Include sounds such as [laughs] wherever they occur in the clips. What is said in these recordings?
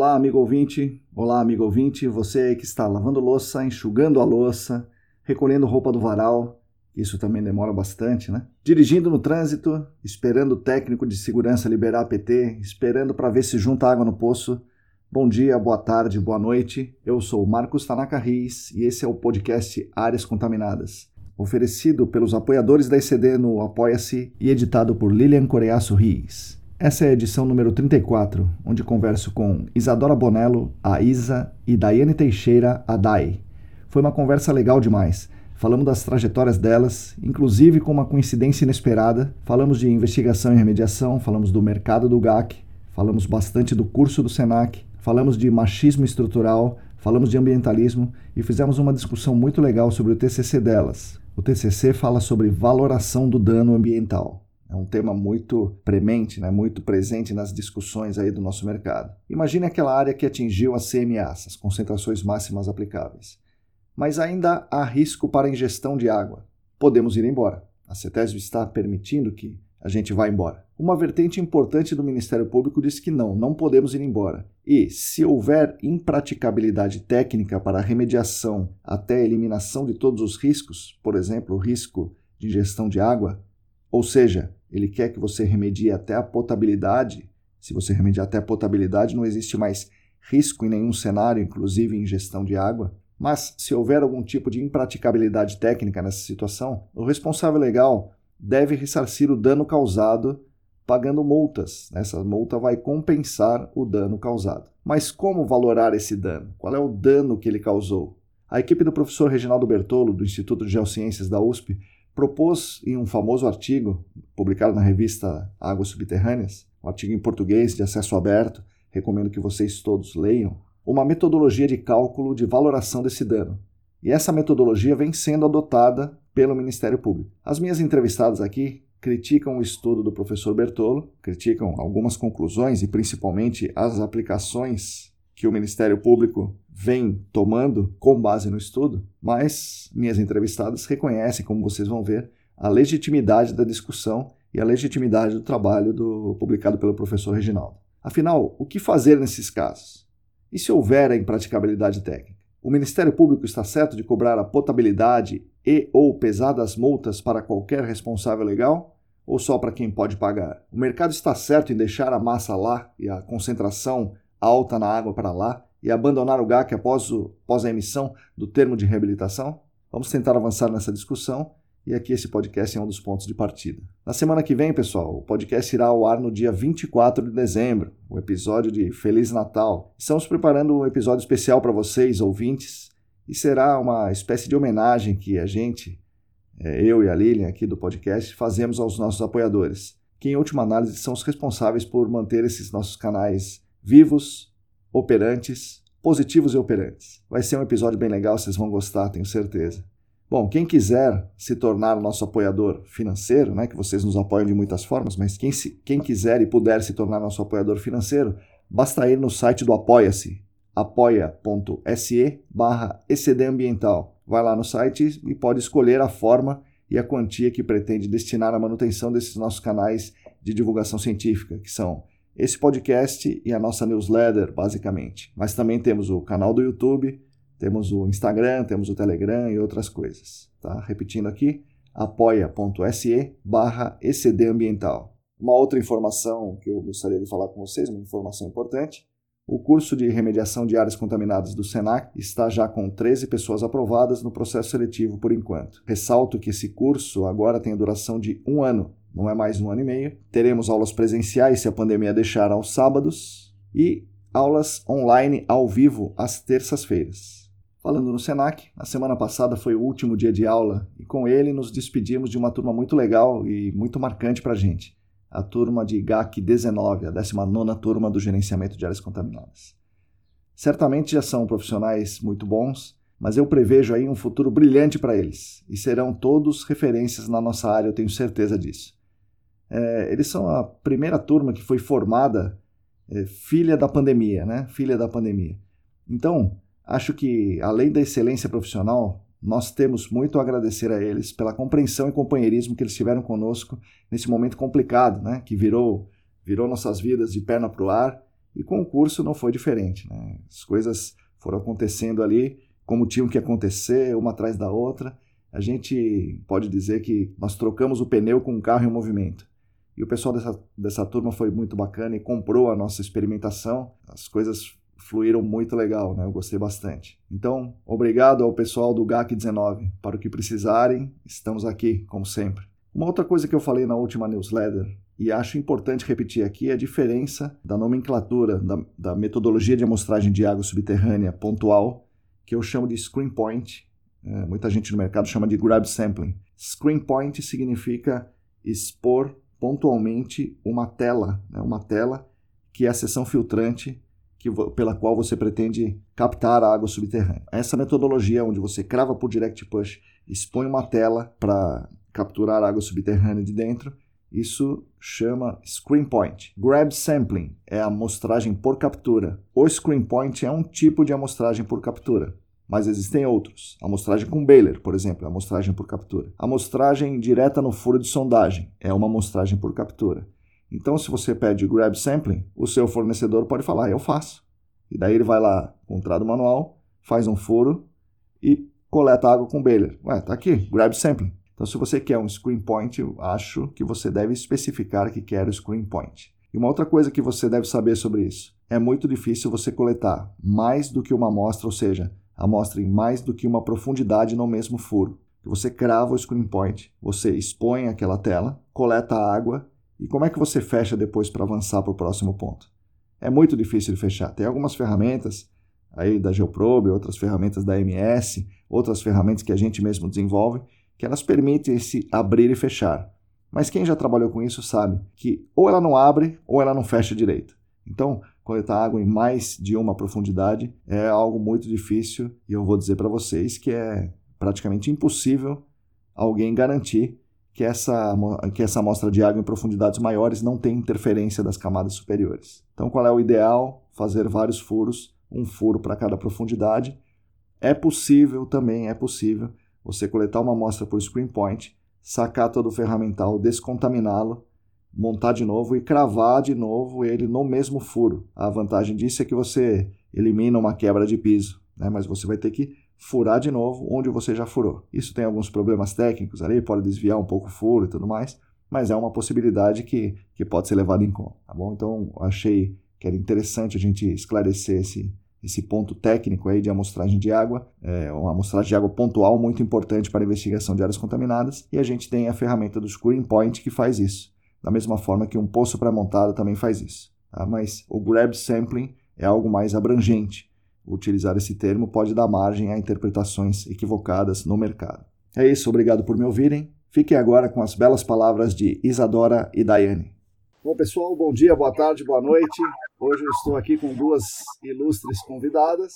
Olá, amigo ouvinte. Olá, amigo ouvinte. Você que está lavando louça, enxugando a louça, recolhendo roupa do varal. Isso também demora bastante, né? Dirigindo no trânsito, esperando o técnico de segurança liberar a PT, esperando para ver se junta água no poço. Bom dia, boa tarde, boa noite. Eu sou Marcos Tanaka Riz e esse é o podcast Áreas Contaminadas, oferecido pelos apoiadores da ECD no Apoia-se e editado por Lilian Coreaço Riz. Essa é a edição número 34, onde converso com Isadora Bonello, a Isa, e Daiane Teixeira, a Dai. Foi uma conversa legal demais. Falamos das trajetórias delas, inclusive com uma coincidência inesperada. Falamos de investigação e remediação, falamos do mercado do GAC, falamos bastante do curso do SENAC, falamos de machismo estrutural, falamos de ambientalismo e fizemos uma discussão muito legal sobre o TCC delas. O TCC fala sobre valoração do dano ambiental. É um tema muito premente, né, muito presente nas discussões aí do nosso mercado. Imagine aquela área que atingiu as CMAs, as concentrações máximas aplicáveis. Mas ainda há risco para ingestão de água. Podemos ir embora. A CETESB está permitindo que a gente vá embora. Uma vertente importante do Ministério Público diz que não, não podemos ir embora. E, se houver impraticabilidade técnica para a remediação até a eliminação de todos os riscos, por exemplo, o risco de ingestão de água, ou seja, ele quer que você remedie até a potabilidade. Se você remediar até a potabilidade, não existe mais risco em nenhum cenário, inclusive em gestão de água. Mas, se houver algum tipo de impraticabilidade técnica nessa situação, o responsável legal deve ressarcir o dano causado pagando multas. Essa multa vai compensar o dano causado. Mas como valorar esse dano? Qual é o dano que ele causou? A equipe do professor Reginaldo Bertolo, do Instituto de Geociências da USP, propôs em um famoso artigo publicado na revista Águas Subterrâneas, um artigo em português de acesso aberto, recomendo que vocês todos leiam, uma metodologia de cálculo de valoração desse dano. E essa metodologia vem sendo adotada pelo Ministério Público. As minhas entrevistadas aqui criticam o estudo do professor Bertolo, criticam algumas conclusões e principalmente as aplicações que o Ministério Público vem tomando com base no estudo, mas minhas entrevistadas reconhecem, como vocês vão ver, a legitimidade da discussão e a legitimidade do trabalho do, publicado pelo professor Reginaldo. Afinal, o que fazer nesses casos? E se houver a impraticabilidade técnica? O Ministério Público está certo de cobrar a potabilidade e ou pesadas multas para qualquer responsável legal? Ou só para quem pode pagar? O mercado está certo em deixar a massa lá e a concentração alta na água para lá e abandonar o GAC após, o, após a emissão do termo de reabilitação? Vamos tentar avançar nessa discussão e aqui esse podcast é um dos pontos de partida. Na semana que vem, pessoal, o podcast irá ao ar no dia 24 de dezembro, o episódio de Feliz Natal. Estamos preparando um episódio especial para vocês, ouvintes, e será uma espécie de homenagem que a gente, é, eu e a Lilian aqui do podcast, fazemos aos nossos apoiadores, que em última análise são os responsáveis por manter esses nossos canais vivos, operantes, positivos e operantes. Vai ser um episódio bem legal, vocês vão gostar, tenho certeza. Bom, quem quiser se tornar nosso apoiador financeiro, né, que vocês nos apoiam de muitas formas, mas quem, se, quem quiser e puder se tornar nosso apoiador financeiro, basta ir no site do Apoia-se, apoia.se barra ecdambiental. Vai lá no site e pode escolher a forma e a quantia que pretende destinar à manutenção desses nossos canais de divulgação científica, que são esse podcast e a nossa newsletter, basicamente. Mas também temos o canal do YouTube, temos o Instagram, temos o Telegram e outras coisas. Tá? Repetindo aqui, apoia.se barra ecdambiental. Uma outra informação que eu gostaria de falar com vocês, uma informação importante, o curso de remediação de áreas contaminadas do SENAC está já com 13 pessoas aprovadas no processo seletivo por enquanto. Ressalto que esse curso agora tem a duração de um ano, não é mais um ano e meio. Teremos aulas presenciais, se a pandemia deixar, aos sábados e aulas online ao vivo às terças-feiras. Falando no Senac, a semana passada foi o último dia de aula e com ele nos despedimos de uma turma muito legal e muito marcante para a gente, a turma de GAC 19, a 19 turma do gerenciamento de áreas contaminadas. Certamente já são profissionais muito bons, mas eu prevejo aí um futuro brilhante para eles e serão todos referências na nossa área, eu tenho certeza disso. É, eles são a primeira turma que foi formada é, filha da pandemia, né? Filha da pandemia. Então, Acho que, além da excelência profissional, nós temos muito a agradecer a eles pela compreensão e companheirismo que eles tiveram conosco nesse momento complicado, né? que virou, virou nossas vidas de perna para o ar, e com o curso não foi diferente. Né? As coisas foram acontecendo ali como tinham que acontecer, uma atrás da outra. A gente pode dizer que nós trocamos o pneu com o carro em movimento. E o pessoal dessa, dessa turma foi muito bacana e comprou a nossa experimentação. As coisas fluíram muito legal, né? Eu gostei bastante. Então, obrigado ao pessoal do GAC 19. Para o que precisarem, estamos aqui, como sempre. Uma outra coisa que eu falei na última newsletter e acho importante repetir aqui é a diferença da nomenclatura da, da metodologia de amostragem de água subterrânea pontual, que eu chamo de screen point. É, muita gente no mercado chama de grab sampling. Screen point significa expor pontualmente uma tela, né, uma tela que é a seção filtrante que, pela qual você pretende captar a água subterrânea. Essa metodologia, onde você crava por direct push, expõe uma tela para capturar a água subterrânea de dentro, isso chama screen point. Grab sampling é a amostragem por captura. O screen point é um tipo de amostragem por captura, mas existem outros. Amostragem com Baylor, por exemplo, é amostragem por captura. Amostragem direta no furo de sondagem é uma amostragem por captura. Então, se você pede grab sampling, o seu fornecedor pode falar, eu faço. E daí ele vai lá, contrata o manual, faz um furo e coleta água com Baylor. Ué, tá aqui, grab sampling. Então, se você quer um screen point, eu acho que você deve especificar que quer o screen point. E uma outra coisa que você deve saber sobre isso: é muito difícil você coletar mais do que uma amostra, ou seja, amostra em mais do que uma profundidade no mesmo furo. Você crava o screen point, você expõe aquela tela, coleta a água e como é que você fecha depois para avançar para o próximo ponto? É muito difícil de fechar. Tem algumas ferramentas aí da Geoprobe, outras ferramentas da MS, outras ferramentas que a gente mesmo desenvolve, que elas permitem esse abrir e fechar. Mas quem já trabalhou com isso sabe que ou ela não abre ou ela não fecha direito. Então, coletar água em mais de uma profundidade é algo muito difícil e eu vou dizer para vocês que é praticamente impossível alguém garantir que essa, que essa amostra de água em profundidades maiores não tem interferência das camadas superiores. Então, qual é o ideal? Fazer vários furos, um furo para cada profundidade. É possível também, é possível você coletar uma amostra por screen point, sacar todo o ferramental, descontaminá-lo, montar de novo e cravar de novo ele no mesmo furo. A vantagem disso é que você elimina uma quebra de piso, né? mas você vai ter que furar de novo onde você já furou. Isso tem alguns problemas técnicos ali, pode desviar um pouco o furo e tudo mais, mas é uma possibilidade que, que pode ser levada em conta, tá bom? Então, achei que era interessante a gente esclarecer esse, esse ponto técnico aí de amostragem de água, é uma amostragem de água pontual muito importante para a investigação de áreas contaminadas, e a gente tem a ferramenta do Screen Point que faz isso, da mesma forma que um poço pré-montado também faz isso. Tá? Mas o Grab Sampling é algo mais abrangente, utilizar esse termo pode dar margem a interpretações equivocadas no mercado. É isso, obrigado por me ouvirem. Fiquem agora com as belas palavras de Isadora e Daiane. Bom, pessoal, bom dia, boa tarde, boa noite. Hoje eu estou aqui com duas ilustres convidadas,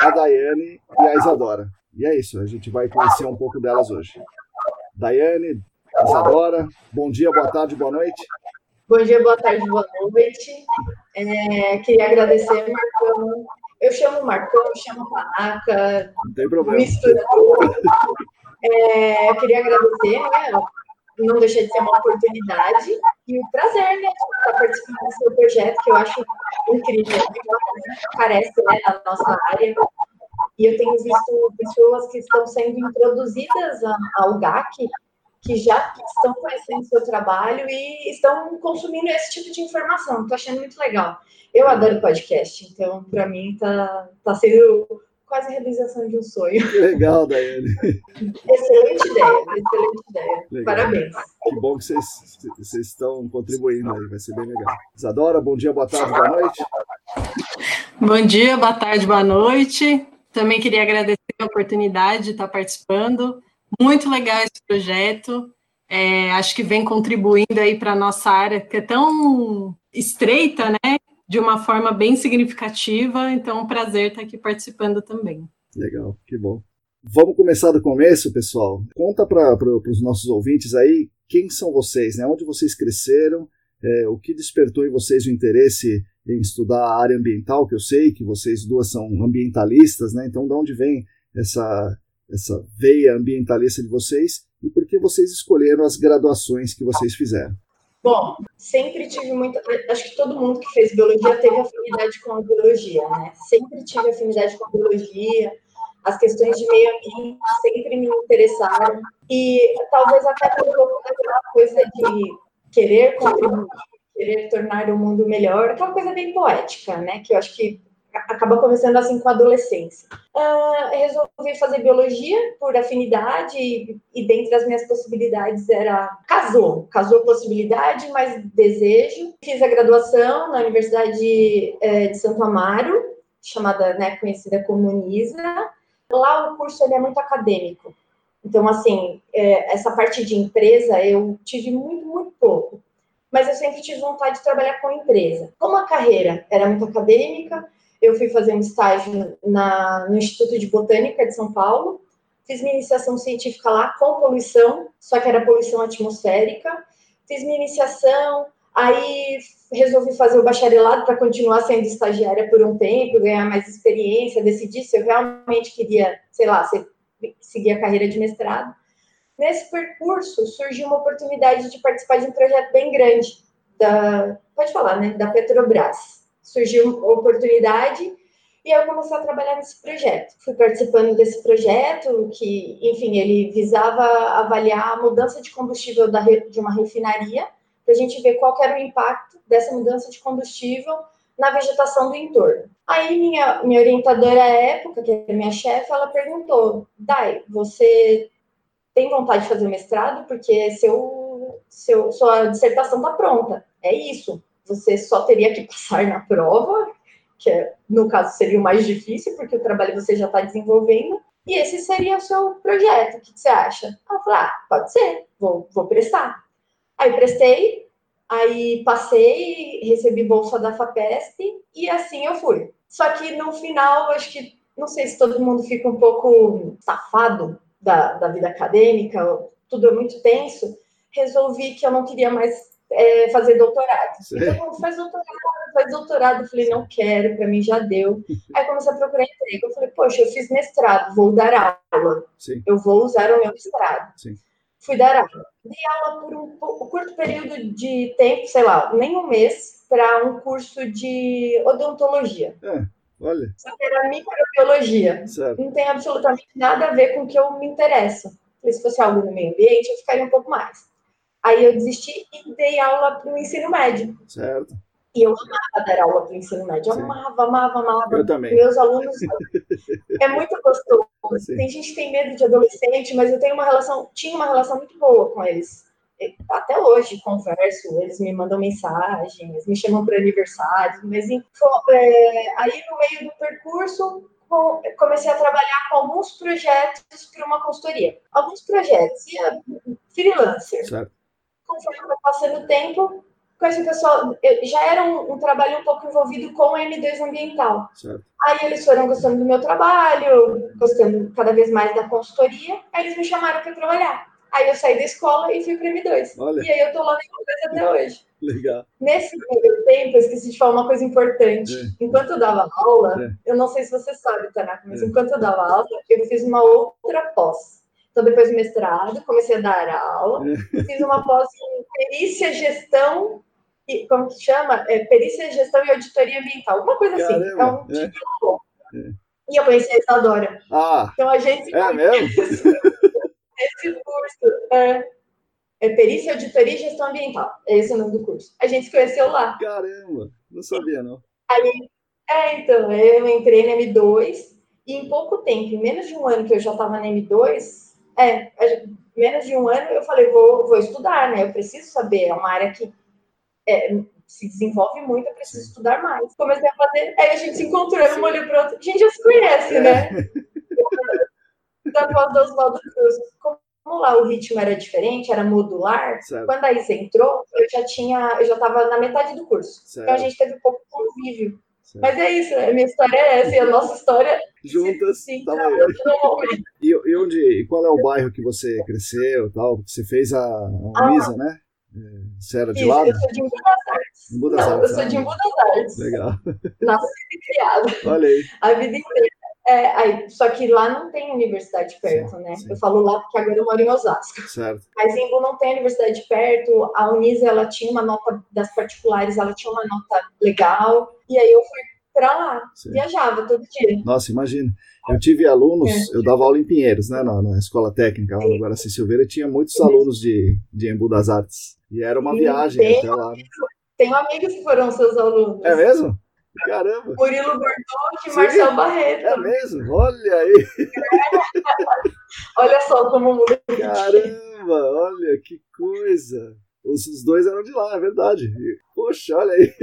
a Daiane e a Isadora. E é isso, a gente vai conhecer um pouco delas hoje. Daiane, Isadora, bom dia, boa tarde, boa noite. Bom dia, boa tarde, boa noite. É, queria agradecer, Marcão, eu chamo Marcão, chamo Panaca. Não tem problema. Mistura tudo. É, eu queria agradecer, né? Não deixa de ser uma oportunidade e um prazer, né? Estar participando do seu projeto, que eu acho incrível. Carece, né? Na nossa área. E eu tenho visto pessoas que estão sendo introduzidas ao GAC que já estão conhecendo o seu trabalho e estão consumindo esse tipo de informação. Estou achando muito legal. Eu adoro podcast, então para mim está tá sendo quase a realização de um sonho. Legal, Daiane. Excelente ideia, excelente ideia. Legal. Parabéns. Que bom que vocês, vocês estão contribuindo aí, vai ser bem legal. Isadora, bom dia, boa tarde, boa noite. Bom dia, boa tarde, boa noite. Também queria agradecer a oportunidade de estar participando. Muito legal esse projeto. É, acho que vem contribuindo aí para a nossa área, que é tão estreita, né? De uma forma bem significativa. Então, é um prazer estar aqui participando também. Legal, que bom. Vamos começar do começo, pessoal. Conta para os nossos ouvintes aí quem são vocês, né? Onde vocês cresceram, é, o que despertou em vocês o interesse em estudar a área ambiental, que eu sei que vocês duas são ambientalistas, né? Então, de onde vem essa, essa veia ambientalista de vocês e por que vocês escolheram as graduações que vocês fizeram? Bom, sempre tive muito. Acho que todo mundo que fez biologia teve afinidade com a biologia, né? Sempre tive afinidade com a biologia as questões de meio ambiente sempre me interessaram. E talvez até por pouco daquela coisa de querer contribuir, querer tornar o mundo melhor, aquela coisa bem poética, né? Que eu acho que acaba começando assim com a adolescência. Uh, resolvi fazer biologia por afinidade e, e dentre as minhas possibilidades era casou, casou possibilidade, mas desejo. Fiz a graduação na Universidade é, de Santo Amaro, chamada, né, conhecida como UNISA, Lá o curso ele é muito acadêmico. Então, assim, é, essa parte de empresa eu tive muito, muito pouco. Mas eu sempre tive vontade de trabalhar com empresa. Como a carreira era muito acadêmica, eu fui fazer um estágio na, no Instituto de Botânica de São Paulo. Fiz minha iniciação científica lá com poluição, só que era poluição atmosférica. Fiz minha iniciação, Aí resolvi fazer o bacharelado para continuar sendo estagiária por um tempo, ganhar mais experiência, decidir se eu realmente queria, sei lá, seguir a carreira de mestrado. Nesse percurso surgiu uma oportunidade de participar de um projeto bem grande da, pode falar, né, da Petrobras. Surgiu uma oportunidade e eu comecei a trabalhar nesse projeto. Fui participando desse projeto que, enfim, ele visava avaliar a mudança de combustível da, de uma refinaria para a gente ver qual era o impacto dessa mudança de combustível na vegetação do entorno. Aí minha, minha orientadora à época, que é minha chefe, ela perguntou, Dai, você tem vontade de fazer mestrado? Porque seu, seu, sua dissertação está pronta. É isso. Você só teria que passar na prova, que é, no caso seria o mais difícil, porque o trabalho você já está desenvolvendo, e esse seria o seu projeto. O que você acha? Ela falou, ah, pode ser, vou, vou prestar. Aí prestei, aí passei, recebi bolsa da FAPESP e assim eu fui. Só que no final, acho que, não sei se todo mundo fica um pouco safado da, da vida acadêmica, tudo é muito tenso, resolvi que eu não queria mais é, fazer doutorado. Então, faz doutorado, faz doutorado. Eu falei, não quero, para mim já deu. Aí comecei a procurar emprego. Eu falei, poxa, eu fiz mestrado, vou dar aula. Sim. Eu vou usar o meu mestrado. Sim fui dar aula. Dei aula por um, um curto período de tempo, sei lá, nem um mês, para um curso de odontologia. É, olha. Só que era microbiologia. Certo. Não tem absolutamente nada a ver com o que eu me interesso. Se fosse algo no meio ambiente, eu ficaria um pouco mais. Aí eu desisti e dei aula para o ensino médio. Certo. E eu amava dar aula para o ensino médio. Eu amava, amava, amava. Eu também. Meus alunos. [laughs] é muito gostoso. Sim. Tem gente que tem medo de adolescente, mas eu tenho uma relação, tinha uma relação muito boa com eles. Até hoje converso, eles me mandam mensagens, me chamam para aniversário, mas é, aí no meio do percurso comecei a trabalhar com alguns projetos para uma consultoria. Alguns projetos, ia freelancer. Certo. Conforme foi passando o tempo, com esse pessoal, já era um, um, trabalho um pouco envolvido com o M2 ambiental. Certo. Aí eles foram gostando do meu trabalho, gostando cada vez mais da consultoria, aí eles me chamaram para trabalhar. Aí eu saí da escola e fui para M2. Olha. E aí eu tô lá na M2 até [laughs] hoje. Legal. Nesse tempo, eu esqueci de falar uma coisa importante. É. Enquanto eu dava aula, é. eu não sei se você sabe, Tanaka, mas é. enquanto eu dava aula, eu fiz uma outra pós. Então, depois do mestrado, comecei a dar aula, [laughs] fiz uma pós em perícia, gestão como que chama? É, perícia, gestão e auditoria ambiental, alguma coisa assim. Caramba, é um é. é. E eu conheci a Isadora. Ah, então a gente. É mesmo? [laughs] Esse curso. É, é Perícia, Auditoria e Gestão Ambiental. É esse o nome do curso. A gente se conheceu lá. Caramba, não sabia, não. Aí, é, então, eu entrei na M2 e em pouco tempo, em menos de um ano que eu já estava na M2, é, menos de um ano eu falei, vou, vou estudar, né? Eu preciso saber, é uma área que é, se desenvolve muito, eu preciso estudar mais. Comecei a fazer, aí a gente se encontrou, um olhou para outro, a gente já se conhece, é. né? da pós do Oswaldo Cruz, como lá o ritmo era diferente, era modular, certo. quando a Isa entrou, eu já tinha, eu já estava na metade do curso. Certo. Então a gente teve um pouco convívio. Mas é isso, a minha história é essa, e a nossa história. Juntas, sim, tá e, e onde, e qual é o bairro que você cresceu tal? Você fez a, a Unisa, ah, né? É, você era de isso, lá? Eu sou de Embu das Artes. Não, Artes, eu sou de Embu das Artes. Legal. Nascida e criada. Olha aí. A vida inteira. É, aí, só que lá não tem universidade perto, né? Eu falo lá porque agora eu moro em Osasco. Certo. Mas em Embu não tem universidade perto. A Unisa, ela tinha uma nota das particulares, ela tinha uma nota legal. E aí eu fui para lá, viajava todo dia. Nossa, imagina. Eu tive alunos, é. eu dava aula em Pinheiros, né, na, na escola técnica lá no Guaraci Silveira, e tinha muitos alunos de, de Embu das Artes. E era uma viagem até lá. Né? Tenho amigos que foram seus alunos. É mesmo? Caramba! Murilo Bortotti e Marcelo Barreto. É mesmo? Olha aí! [laughs] olha só como muda. Caramba, olha que coisa! Os, os dois eram de lá, é verdade. Poxa, olha aí!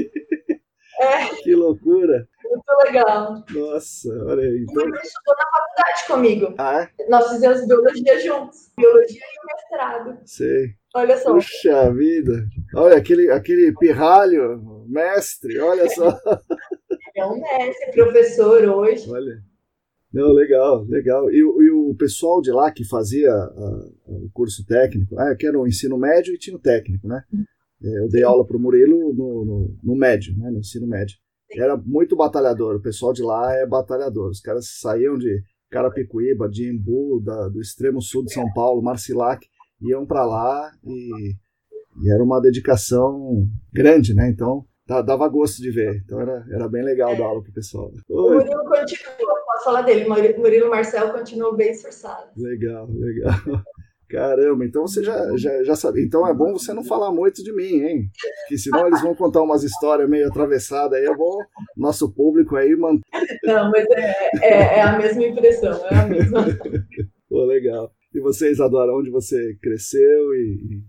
É. Que loucura! Muito legal. Nossa, olha aí. Então... Ele estudou na faculdade comigo. Ah, é? Nós fizemos biologia juntos. Biologia e mestrado. Sei. Olha só. Puxa vida. Olha, aquele, aquele pirralho, mestre, olha só. [laughs] É um mestre, professor hoje. Olha. Não, legal, legal. E, e o pessoal de lá que fazia uh, o curso técnico, ah, que era o ensino médio e tinha o técnico, né? É, eu dei aula para o Murilo no, no, no, médio, né, no ensino médio. Era muito batalhador, o pessoal de lá é batalhador. Os caras saíam de Carapicuíba, de Embu, da, do extremo sul de São Paulo, Marcilac, iam para lá e, e, era uma dedicação grande, né? Então dava gosto de ver. Então era, era bem legal é. dar aula pro pessoal. O Murilo continua, posso falar dele, Murilo Marcel continuou bem esforçado. Legal, legal. Caramba, então você já, já, já sabe. Então é bom você não falar muito de mim, hein? Que senão eles vão contar umas histórias meio atravessadas aí. Eu vou, nosso público aí manter. Não, mas é, é, é, a mesma impressão, é a mesma. Pô, legal. E você, Isadora, onde você cresceu e, e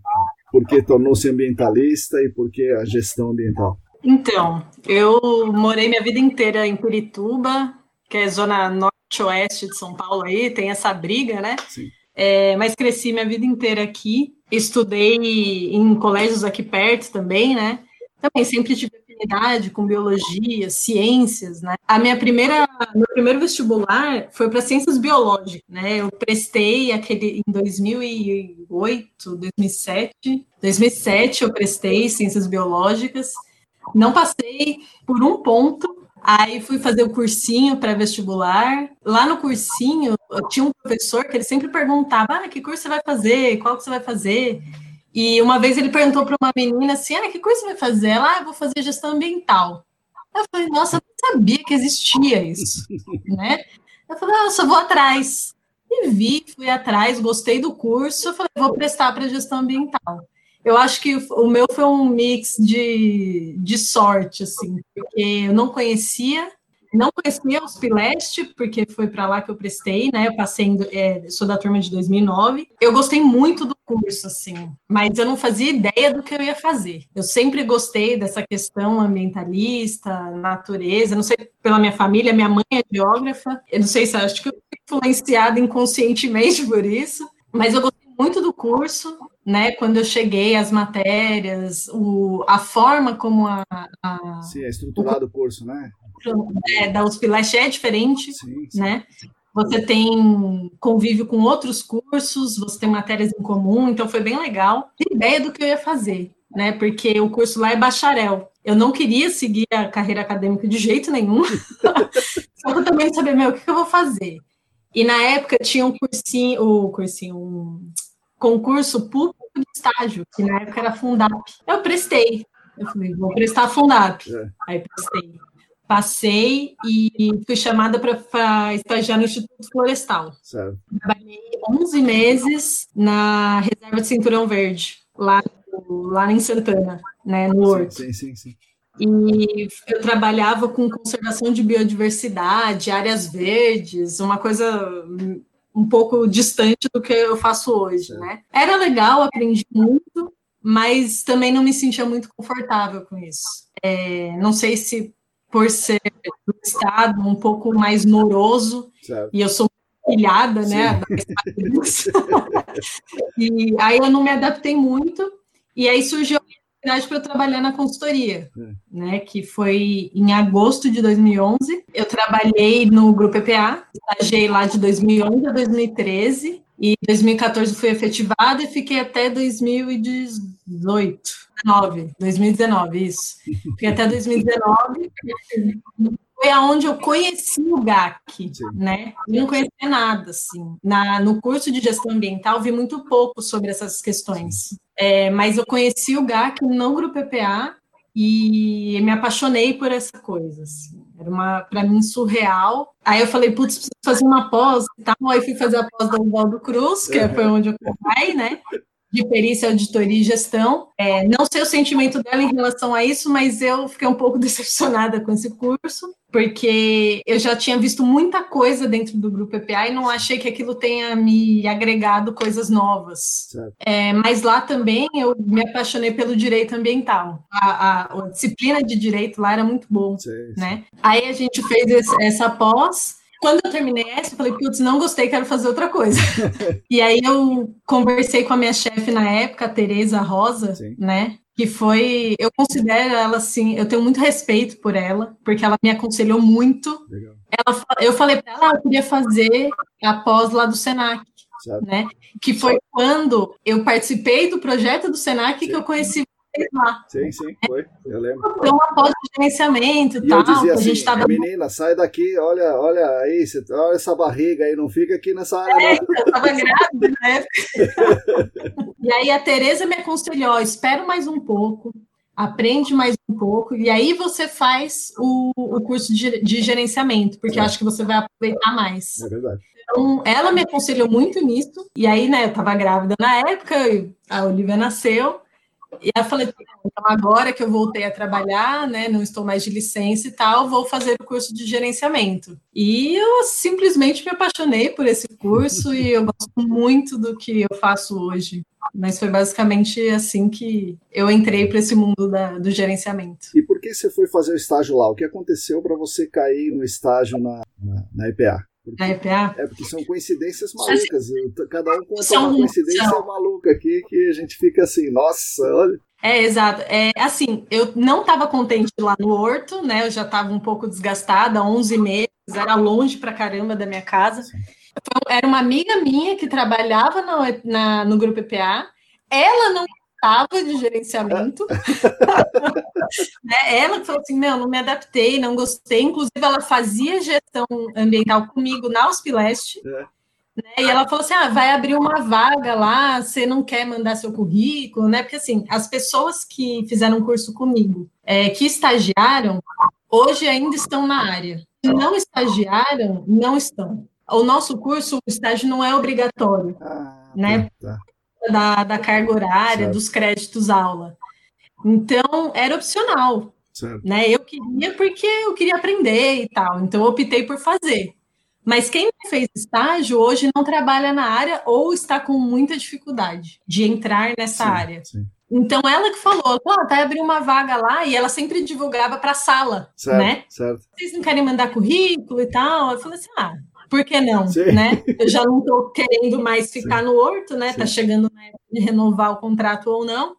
por que tornou-se ambientalista e por que a gestão ambiental? Então, eu morei minha vida inteira em Curituba, que é zona norte-oeste de São Paulo aí, tem essa briga, né? Sim. É, mas cresci minha vida inteira aqui, estudei em colégios aqui perto também, né? Também sempre tive afinidade com biologia, ciências, né? A minha primeira, meu primeiro vestibular foi para ciências biológicas, né? Eu prestei aquele em 2008, 2007, 2007 eu prestei ciências biológicas, não passei por um ponto Aí fui fazer o cursinho pré-vestibular. Lá no cursinho, tinha um professor que ele sempre perguntava: ah, que curso você vai fazer? Qual que você vai fazer? E uma vez ele perguntou para uma menina assim: ah, que curso você vai fazer? Ela, ah, vou fazer gestão ambiental. Eu falei, nossa, eu não sabia que existia isso, [laughs] né? Eu falei, ah, eu só vou atrás. E vi, fui atrás, gostei do curso, eu falei, vou prestar para gestão ambiental. Eu acho que o meu foi um mix de, de sorte, assim, porque eu não conhecia, não conhecia os Pileste, porque foi para lá que eu prestei, né? Eu passei, é, sou da turma de 2009. Eu gostei muito do curso, assim, mas eu não fazia ideia do que eu ia fazer. Eu sempre gostei dessa questão ambientalista, natureza. Não sei pela minha família, minha mãe é geógrafa. Eu não sei se acho que eu fui influenciada inconscientemente [laughs] por isso, mas eu gostei muito do curso, né? Quando eu cheguei, as matérias, o, a forma como a. a sim, é estruturado o, o curso, né? É, da USP é diferente, sim, sim. né? Você tem convívio com outros cursos, você tem matérias em comum, então foi bem legal. Tem ideia do que eu ia fazer, né? Porque o curso lá é bacharel. Eu não queria seguir a carreira acadêmica de jeito nenhum. [laughs] Só que eu também saber, meu, o que eu vou fazer? E na época tinha um cursinho, o cursinho, um concurso público de estágio, que na época era Fundap. Eu prestei. Eu falei, vou prestar Fundap. É. Aí prestei. Passei e fui chamada para estagiar no Instituto Florestal. Certo. Trabalhei 11 meses na Reserva de Cinturão Verde, lá, lá em Santana, né, no Horto. Sim, sim, sim. E eu trabalhava com conservação de biodiversidade, áreas verdes, uma coisa um pouco distante do que eu faço hoje, né? Era legal, aprendi muito, mas também não me sentia muito confortável com isso. É, não sei se por ser do estado um pouco mais moroso, e eu sou pilhada, né? [laughs] e aí eu não me adaptei muito, e aí surgiu oportunidade para eu trabalhar na consultoria, é. né? Que foi em agosto de 2011. Eu trabalhei no Grupo EPA, estagiei lá de 2011 a 2013, e em 2014 fui efetivada e fiquei até 2018. 2019, 2019, isso. Fiquei até 2019 foi aonde eu conheci o GAC, Sim. né? Eu não conhecia nada, assim. Na, no curso de gestão ambiental, vi muito pouco sobre essas questões. É, mas eu conheci o GAC no Grupo EPA e me apaixonei por essa coisa, assim. Era uma, para mim, surreal. Aí eu falei, putz, preciso fazer uma pós e tal. Aí fui fazer a pós da Uvaldo Cruz, que foi onde eu fui, né? de perícia, auditoria e gestão. É, não sei o sentimento dela em relação a isso, mas eu fiquei um pouco [laughs] decepcionada com esse curso, porque eu já tinha visto muita coisa dentro do grupo EPA e não achei que aquilo tenha me agregado coisas novas. É, mas lá também eu me apaixonei pelo direito ambiental. A, a, a disciplina de direito lá era muito bom, sim, sim. né? Aí a gente fez esse, essa pós quando eu terminei essa, eu falei, putz, não gostei, quero fazer outra coisa. [laughs] e aí eu conversei com a minha chefe na época, a Tereza Rosa, Sim. né? Que foi, eu considero ela assim, eu tenho muito respeito por ela, porque ela me aconselhou muito. Ela, eu falei para ela, ah, eu queria fazer a pós lá do Senac. Né? Que foi quando eu participei do projeto do Senac Sim. que eu conheci lá. Sim, sim, foi. Eu lembro. Foi uma pós de gerenciamento e tal. Eu dizia assim, a gente tava... menina, sai daqui, olha, olha aí, olha essa barriga aí, não fica aqui nessa área. É, não. eu tava grávida na [laughs] época. e aí a Tereza me aconselhou, espera mais um pouco, aprende mais um pouco, e aí você faz o, o curso de, de gerenciamento, porque é. eu acho que você vai aproveitar mais. É verdade. Então, ela me aconselhou muito nisso, e aí, né, eu tava grávida na época, a Olivia nasceu, e eu falei, então agora que eu voltei a trabalhar, né, não estou mais de licença e tal, vou fazer o curso de gerenciamento. E eu simplesmente me apaixonei por esse curso e eu gosto muito do que eu faço hoje. Mas foi basicamente assim que eu entrei para esse mundo da, do gerenciamento. E por que você foi fazer o estágio lá? O que aconteceu para você cair no estágio na, na, na EPA? Porque? É porque são coincidências malucas. Cada um conta são, uma coincidência são. maluca aqui que a gente fica assim, nossa, olha. É, exato. É, assim, eu não estava contente lá no Horto, né? Eu já estava um pouco desgastada, 11 meses, era longe pra caramba da minha casa. Era uma amiga minha que trabalhava no, na, no grupo EPA. Ela não gostava de gerenciamento. [laughs] né? Ela falou assim: não, não me adaptei, não gostei. Inclusive, ela fazia gestão ambiental comigo na Leste. É. Né? E ela falou assim: ah, vai abrir uma vaga lá, você não quer mandar seu currículo, né? Porque assim, as pessoas que fizeram curso comigo, é, que estagiaram, hoje ainda estão na área. Se não estagiaram, não estão. O nosso curso, o estágio não é obrigatório, ah, né? Tá da, da carga horária, certo. dos créditos aula. Então, era opcional. Certo. Né? Eu queria porque eu queria aprender e tal, então eu optei por fazer. Mas quem fez estágio hoje não trabalha na área ou está com muita dificuldade de entrar nessa sim, área. Sim. Então ela que falou, ah, vai abrir uma vaga lá e ela sempre divulgava para a sala, certo, né? Certo. Vocês não querem mandar currículo e tal? Eu falei assim, ah, por que não, Sim. né? Eu já não estou querendo mais ficar Sim. no horto, né? Tá Sim. Tá chegando na época de renovar o contrato ou não.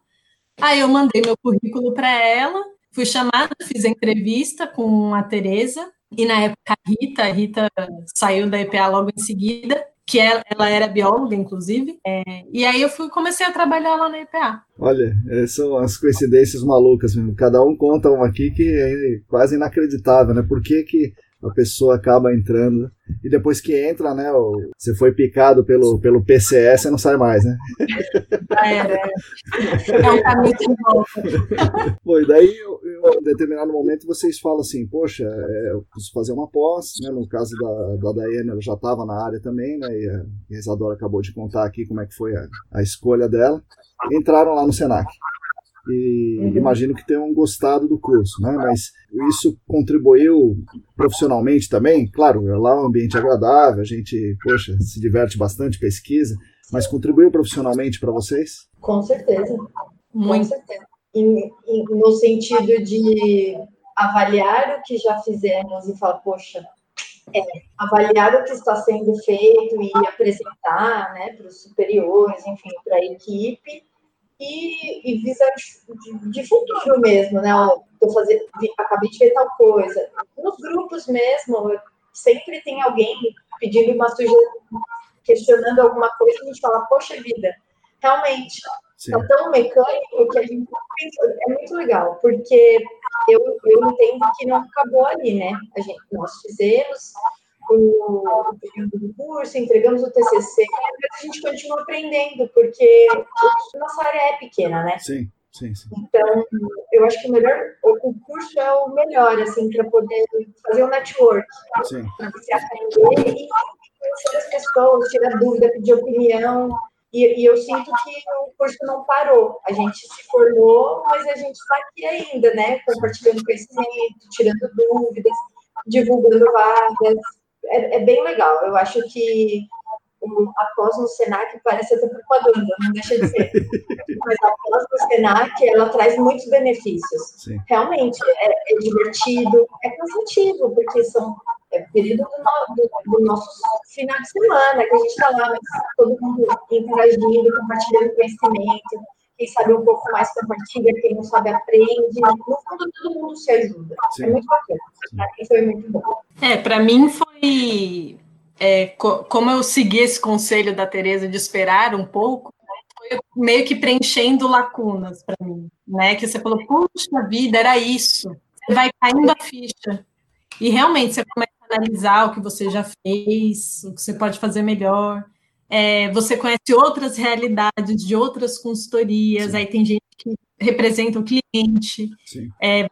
Aí eu mandei meu currículo para ela, fui chamada, fiz a entrevista com a Tereza, e na época a Rita, a Rita saiu da EPA logo em seguida, que ela, ela era bióloga, inclusive, é, e aí eu fui, comecei a trabalhar lá na EPA. Olha, é, são as coincidências malucas mesmo. Cada um conta uma aqui que é quase inacreditável, né? Por que, que a pessoa acaba entrando e depois que entra, né, você foi picado pelo, pelo PCS, você não sai mais, né? É, é. é um caminho de volta. E daí, em um determinado momento, vocês falam assim, poxa, é, eu preciso fazer uma pós, né, no caso da, da Daiane, ela já estava na área também, né, e a Isadora acabou de contar aqui como é que foi a, a escolha dela. Entraram lá no Senac e uhum. imagino que tenham gostado do curso, né? Mas isso contribuiu profissionalmente também? Claro, lá é um ambiente agradável, a gente, poxa, se diverte bastante, pesquisa, mas contribuiu profissionalmente para vocês? Com certeza. Muito. Com certeza. Em, em, no sentido de avaliar o que já fizemos e falar, poxa, é, avaliar o que está sendo feito e apresentar né, para os superiores, enfim, para a equipe, e, e visão de, de, futuro mesmo, né? Tô fazendo, acabei de ver tal coisa. Nos grupos mesmo, sempre tem alguém pedindo uma sugestão, questionando alguma coisa, a gente fala, poxa vida, realmente, Sim. é tão mecânico que a gente é muito legal, porque eu, eu entendo que não acabou ali, né? A gente, nós fizemos o, o período do curso, entregamos o TCC, mas a gente continua aprendendo, porque nossa área é pequena, né? Sim. Sim, sim. Então, eu acho que o melhor, o curso é o melhor, assim, para poder fazer o um network, para você aprender e conhecer as pessoas, tirar dúvida, pedir opinião. E, e, eu sinto que o curso não parou. A gente se formou, mas a gente está aqui ainda, né? Compartilhando conhecimento, tirando dúvidas, divulgando vagas. É, é bem legal. Eu acho que o, a pós no Senac parece até propaganda, não deixa de ser. [laughs] Mas a pós no Senac, ela traz muitos benefícios. Sim. Realmente, é, é, divertido, é cansativo, porque são é período do, do, do, nosso final de semana, que a gente está lá, todo mundo interagindo, compartilhando conhecimento, quem sabe um pouco mais compartilha, quem não sabe aprende. No fundo, todo mundo se ajuda. É Sim. É muito bacana. Para mim foi muito bom. É, para mim foi é, co como eu segui esse conselho da Tereza de esperar um pouco, foi meio que preenchendo lacunas para mim, né? Que você falou, puxa vida, era isso. Você vai caindo a ficha. E realmente você começa a analisar o que você já fez, o que você pode fazer melhor. É, você conhece outras realidades de outras consultorias, Sim. aí tem gente que representa o cliente, é,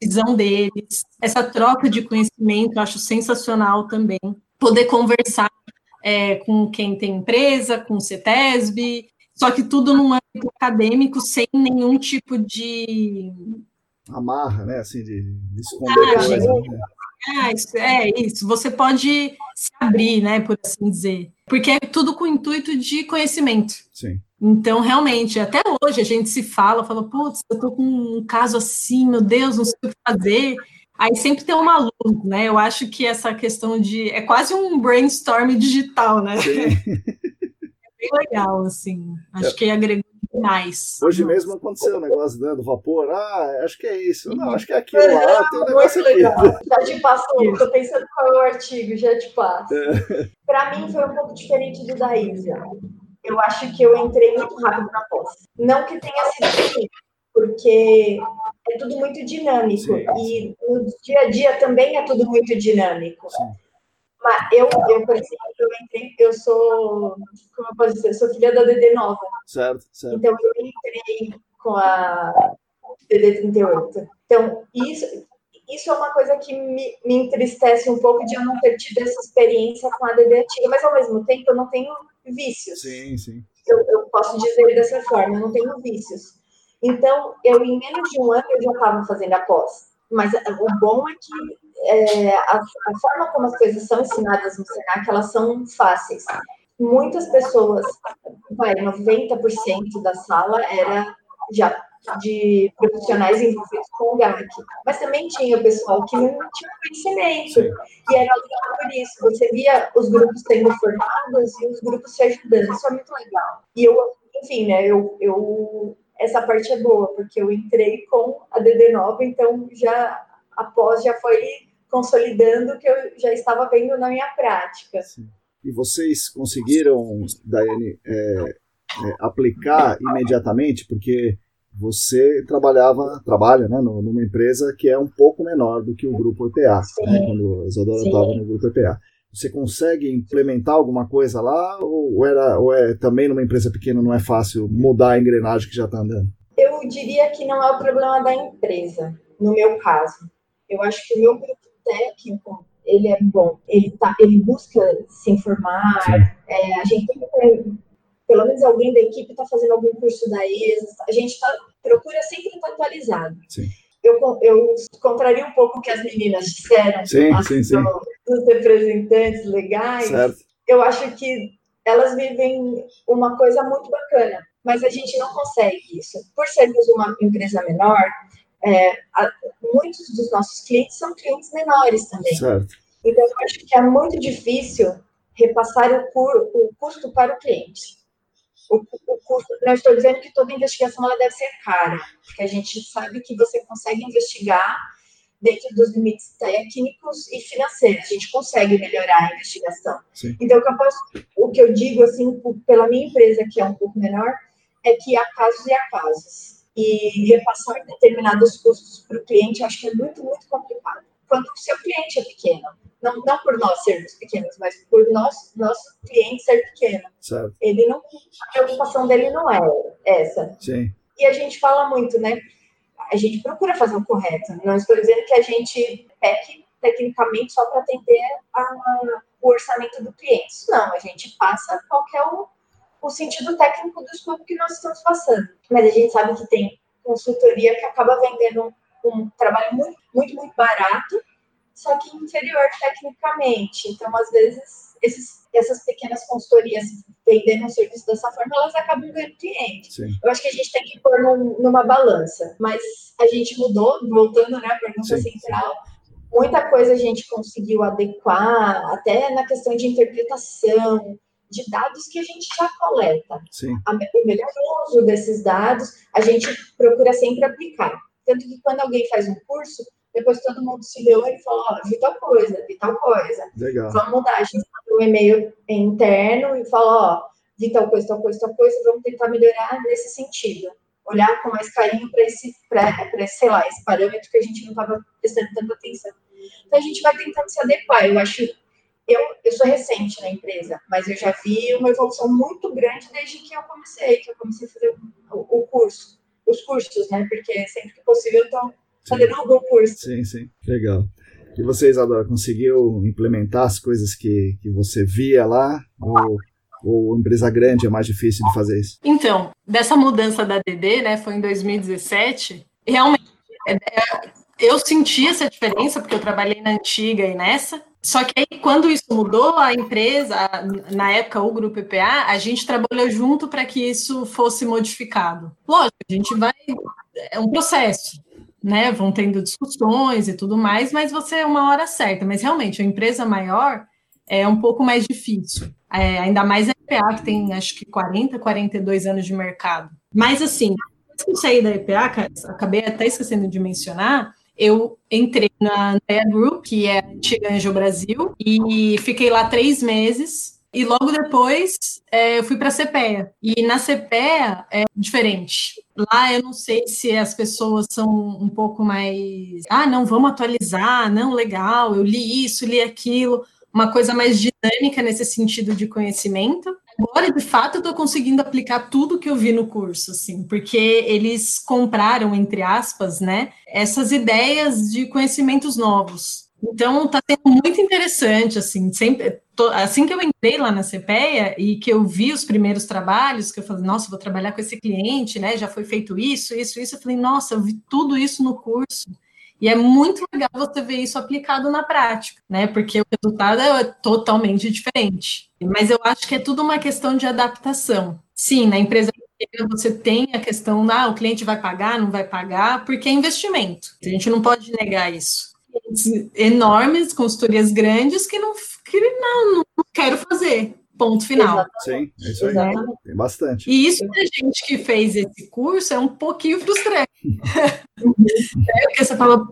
visão deles. Essa troca de conhecimento eu acho sensacional também poder conversar é, com quem tem empresa, com o CETESB, só que tudo num âmbito acadêmico, sem nenhum tipo de... Amarra, né, assim, de, de esconder ah, coisa. Né? É, isso, é isso, você pode se abrir, né, por assim dizer, porque é tudo com o intuito de conhecimento. Sim. Então, realmente, até hoje a gente se fala, fala, putz, eu tô com um caso assim, meu Deus, não sei o que fazer, Aí sempre tem uma luz, né? Eu acho que essa questão de. É quase um brainstorm digital, né? Sim. [laughs] É bem legal, assim. Acho é. que agregou demais. Hoje Nossa. mesmo aconteceu o um negócio né, do vapor. Ah, acho que é isso. Não, acho que é aquilo lá. Tem um negócio aqui. Legal. [laughs] Já te passou. Estou pensando qual é o artigo, já te passo. É. Para mim foi um pouco diferente do da Isa. Eu acho que eu entrei muito rápido na pós. Não que tenha sido assim, porque é tudo muito dinâmico. Sim. E no dia a dia também é tudo muito dinâmico. Sim. Mas eu, eu, por exemplo, eu entrei, eu sou, como eu posso dizer, eu sou filha da DD Nova. Certo, certo. Então eu entrei com a DD 38. Então, isso, isso é uma coisa que me, me entristece um pouco de eu não ter tido essa experiência com a DD antiga, mas ao mesmo tempo eu não tenho vícios. Sim, sim. Eu, eu posso dizer dessa forma, eu não tenho vícios. Então, eu em menos de um ano eu já estava fazendo a pós. Mas o bom é que é, a, a, forma como as coisas são ensinadas no Senac, elas são fáceis. Muitas pessoas, vai, 90% da sala era já de profissionais envolvidos com o GAC. Mas também tinha o pessoal que não tinha conhecimento. Sim. E era legal por isso. Você via os grupos sendo formados e os grupos se ajudando. Isso é muito legal. E eu, enfim, né, eu, eu essa parte é boa, porque eu entrei com a DD9, então já após já foi consolidando o que eu já estava vendo na minha prática. Sim. E vocês conseguiram, Daiane, é, é, aplicar imediatamente, porque você trabalhava, trabalha né, numa empresa que é um pouco menor do que o grupo EPA, né, quando a Isadora estava no grupo EPA. Você consegue implementar alguma coisa lá ou, era, ou é também numa empresa pequena não é fácil mudar a engrenagem que já está andando? Eu diria que não é o problema da empresa, no meu caso. Eu acho que o meu grupo técnico ele é bom, ele, tá, ele busca se informar, é, a gente tem pelo menos alguém da equipe está fazendo algum curso da ESA, a gente tá, procura sempre estar atualizado. Sim eu, eu contraria um pouco o que as meninas disseram sim, sim, sim. dos representantes legais. Certo. Eu acho que elas vivem uma coisa muito bacana. mas a gente não consegue isso. Por sermos uma empresa menor, é, a, muitos dos nossos clientes são clientes menores também. Certo. Então, eu acho que é muito difícil repassar o, cur, o custo para o cliente. O, o custo, não estou dizendo que toda investigação ela deve ser cara, porque a gente sabe que você consegue investigar dentro dos limites técnicos e financeiros. A gente consegue melhorar a investigação. Sim. Então, o que, eu posso, o que eu digo, assim, pela minha empresa, que é um pouco menor, é que há casos e há casos. E repassar determinados custos para o cliente, acho que é muito, muito complicado. Quando o seu cliente é pequeno, não, não por nós sermos pequenos, mas por nós, nosso cliente ser pequeno. Certo. Ele não, a preocupação dele não é essa. Sim. E a gente fala muito, né? A gente procura fazer o correto. Não estou dizendo que a gente peque tecnicamente só para atender a, o orçamento do cliente. Não, a gente passa qual é o, o sentido técnico do escopo que nós estamos passando. Mas a gente sabe que tem consultoria que acaba vendendo um, trabalho muito, muito, muito barato só que inferior tecnicamente. Então, às vezes, esses, essas pequenas consultorias vendendo um serviço dessa forma, elas acabam ganhando cliente. Sim. Eu acho que a gente tem que pôr num, numa balança. Mas a gente mudou, voltando né, à pergunta sim, central, muita coisa a gente conseguiu adequar, até na questão de interpretação, de dados que a gente já coleta. Sim. O melhor uso desses dados, a gente procura sempre aplicar. Tanto que quando alguém faz um curso, depois todo mundo se deu e falou, ó, vi tal coisa, vi tal coisa. Legal. Vamos mudar. A gente mandou um e-mail interno e falou, ó, vi tal coisa, tal coisa, tal coisa, vamos tentar melhorar nesse sentido. Olhar com mais carinho para esse, pra, sei lá, esse parâmetro que a gente não estava prestando tanta atenção. Então a gente vai tentando se adequar. Eu acho, eu, eu sou recente na empresa, mas eu já vi uma evolução muito grande desde que eu comecei, que eu comecei a fazer o, o curso, os cursos, né? Porque sempre que possível eu estou fazendo algum curso. Sim, sim, legal. E você, Isadora, conseguiu implementar as coisas que, que você via lá? Ou, ou empresa grande é mais difícil de fazer isso? Então, dessa mudança da DD, né, foi em 2017, realmente é, é, eu senti essa diferença, porque eu trabalhei na antiga e nessa, só que aí, quando isso mudou, a empresa, na época o Grupo EPA, a gente trabalhou junto para que isso fosse modificado. Lógico, a gente vai. É um processo né, vão tendo discussões e tudo mais, mas você é uma hora certa. Mas realmente, a empresa maior é um pouco mais difícil. É, ainda mais a EPA, que tem acho que 40, 42 anos de mercado. Mas assim, depois que eu saí da EPA, acabei até esquecendo de mencionar, eu entrei na Andrea Group, que é antiga Anjo Brasil, e fiquei lá três meses e logo depois é, eu fui para a CPEA. E na CPEA é diferente. Lá eu não sei se as pessoas são um pouco mais. Ah, não, vamos atualizar, não, legal, eu li isso, li aquilo. Uma coisa mais dinâmica nesse sentido de conhecimento. Agora, de fato, eu estou conseguindo aplicar tudo que eu vi no curso, assim, porque eles compraram, entre aspas, né, essas ideias de conhecimentos novos. Então, está sendo muito interessante, assim, sempre, tô, assim que eu entrei lá na CPEA e que eu vi os primeiros trabalhos, que eu falei, nossa, vou trabalhar com esse cliente, né, já foi feito isso, isso, isso, eu falei, nossa, eu vi tudo isso no curso, e é muito legal você ver isso aplicado na prática, né, porque o resultado é totalmente diferente, mas eu acho que é tudo uma questão de adaptação. Sim, na empresa você tem a questão, ah, o cliente vai pagar, não vai pagar, porque é investimento, a gente não pode negar isso enormes, consultorias grandes que não, que não, não quero fazer. Ponto final. Sim, é isso aí. Exatamente. Tem bastante. E isso a gente que fez esse curso é um pouquinho frustrante. [laughs] é, porque você fala,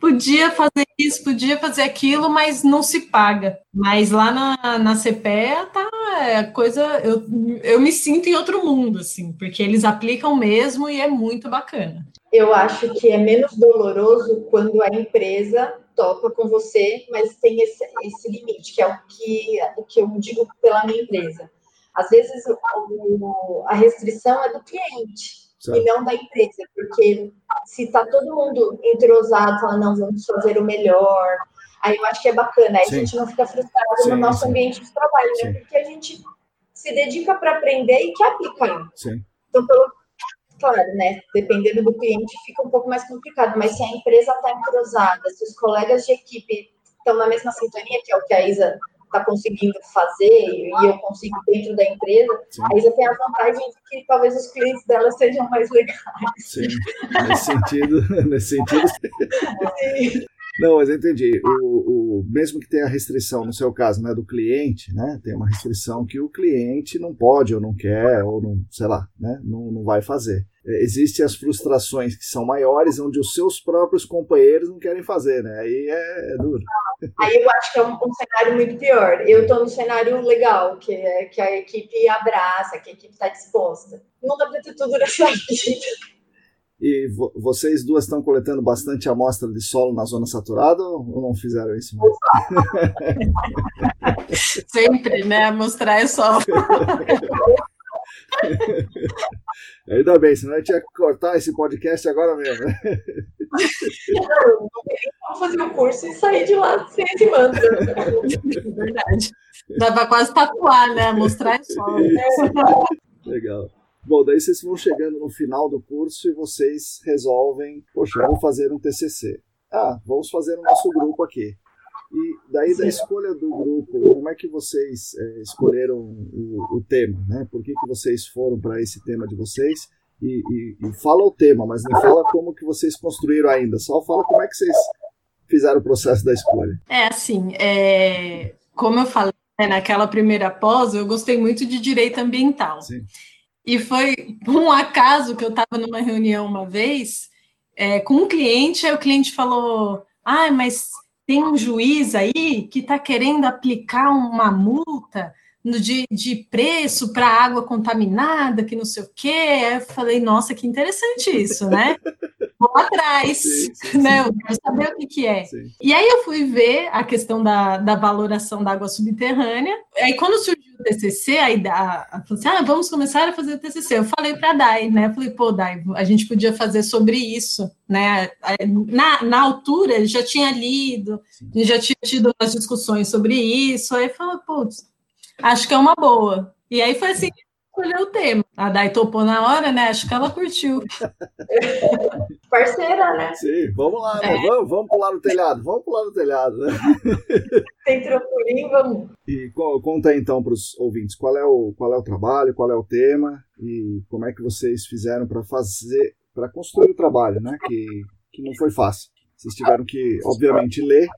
podia fazer isso, podia fazer aquilo, mas não se paga. Mas lá na, na CPE tá é coisa. Eu, eu me sinto em outro mundo, assim, porque eles aplicam mesmo e é muito bacana eu acho que é menos doloroso quando a empresa topa com você, mas tem esse, esse limite, que é o que, o que eu digo pela minha empresa. Às vezes o, a restrição é do cliente certo. e não da empresa, porque se está todo mundo entrosado, fala, não, vamos fazer o melhor, aí eu acho que é bacana, aí sim. a gente não fica frustrado sim, no nosso sim. ambiente de trabalho, né? Porque a gente se dedica para aprender e quer aplicar. Então, pelo claro, né? Dependendo do cliente, fica um pouco mais complicado, mas se a empresa está entrosada, se os colegas de equipe estão na mesma sintonia, que é o que a Isa está conseguindo fazer e eu consigo dentro da empresa, Sim. aí você tem a vantagem de que talvez os clientes dela [laughs] sejam mais legais. Sim, nesse sentido, [laughs] nesse sentido. Sim. Não, mas eu entendi. O, o, mesmo que tenha restrição, no seu caso, né, do cliente, né, tem uma restrição que o cliente não pode ou não quer, ou não, sei lá, né, não, não vai fazer. É, existem as frustrações que são maiores, onde os seus próprios companheiros não querem fazer, né? Aí é, é duro. [laughs] Aí eu acho que é um, um cenário muito pior. Eu estou no cenário legal, que é que a equipe abraça, que a equipe está disposta. Não dá para ter tudo nessa vida. E vo vocês duas estão coletando bastante amostra de solo na zona saturada ou não fizeram isso? [laughs] Sempre, né? Mostrar é solo. [laughs] [laughs] Ainda bem, senão a gente ia cortar esse podcast agora mesmo. Não, não fazer o curso e sair de lá sem esse mantra. [laughs] Verdade. Dá pra quase tatuar, né? Mostrar é solo. [laughs] Legal. Bom, daí vocês vão chegando no final do curso e vocês resolvem, poxa, vamos fazer um TCC. Ah, vamos fazer o nosso grupo aqui. E daí da escolha do grupo, como é que vocês é, escolheram o, o, tema, né? Por que, que vocês foram para esse tema de vocês? E, e, e, fala o tema, mas não fala como que vocês construíram ainda. Só fala como é que vocês fizeram o processo da escolha. É assim, é, como eu falei né, naquela primeira pós, eu gostei muito de direito ambiental. Sim. E foi um acaso que eu estava numa reunião uma vez é, com um cliente, aí o cliente falou: Ah, mas tem um juiz aí que está querendo aplicar uma multa de, de preço para água contaminada, que não sei o quê. Aí eu falei, nossa, que interessante isso, né? [laughs] Vou atrás, sim, sim, [laughs] né? Eu quero saber o que, que é. Sim. E aí eu fui ver a questão da, da valoração da água subterrânea. Aí quando surgiu o TCC, aí a, a, falou assim, ah, vamos começar a fazer o TCC. Eu falei para a Dai, né? Eu falei, pô, Dai, a gente podia fazer sobre isso, né? Na, na altura, já tinha lido, já tinha tido as discussões sobre isso. Aí falou, putz, Acho que é uma boa. E aí foi assim que escolheu o tema. A Dai topou na hora, né? Acho que ela curtiu. [laughs] Parceira, né? Sim, vamos lá, né? É. Vamos, vamos pular no telhado, vamos pular no telhado, né? [laughs] Tem trampolim, vamos. E conta então para os ouvintes qual é, o, qual é o trabalho, qual é o tema e como é que vocês fizeram para fazer, para construir o trabalho, né? Que, que não foi fácil. Vocês tiveram que, obviamente, ler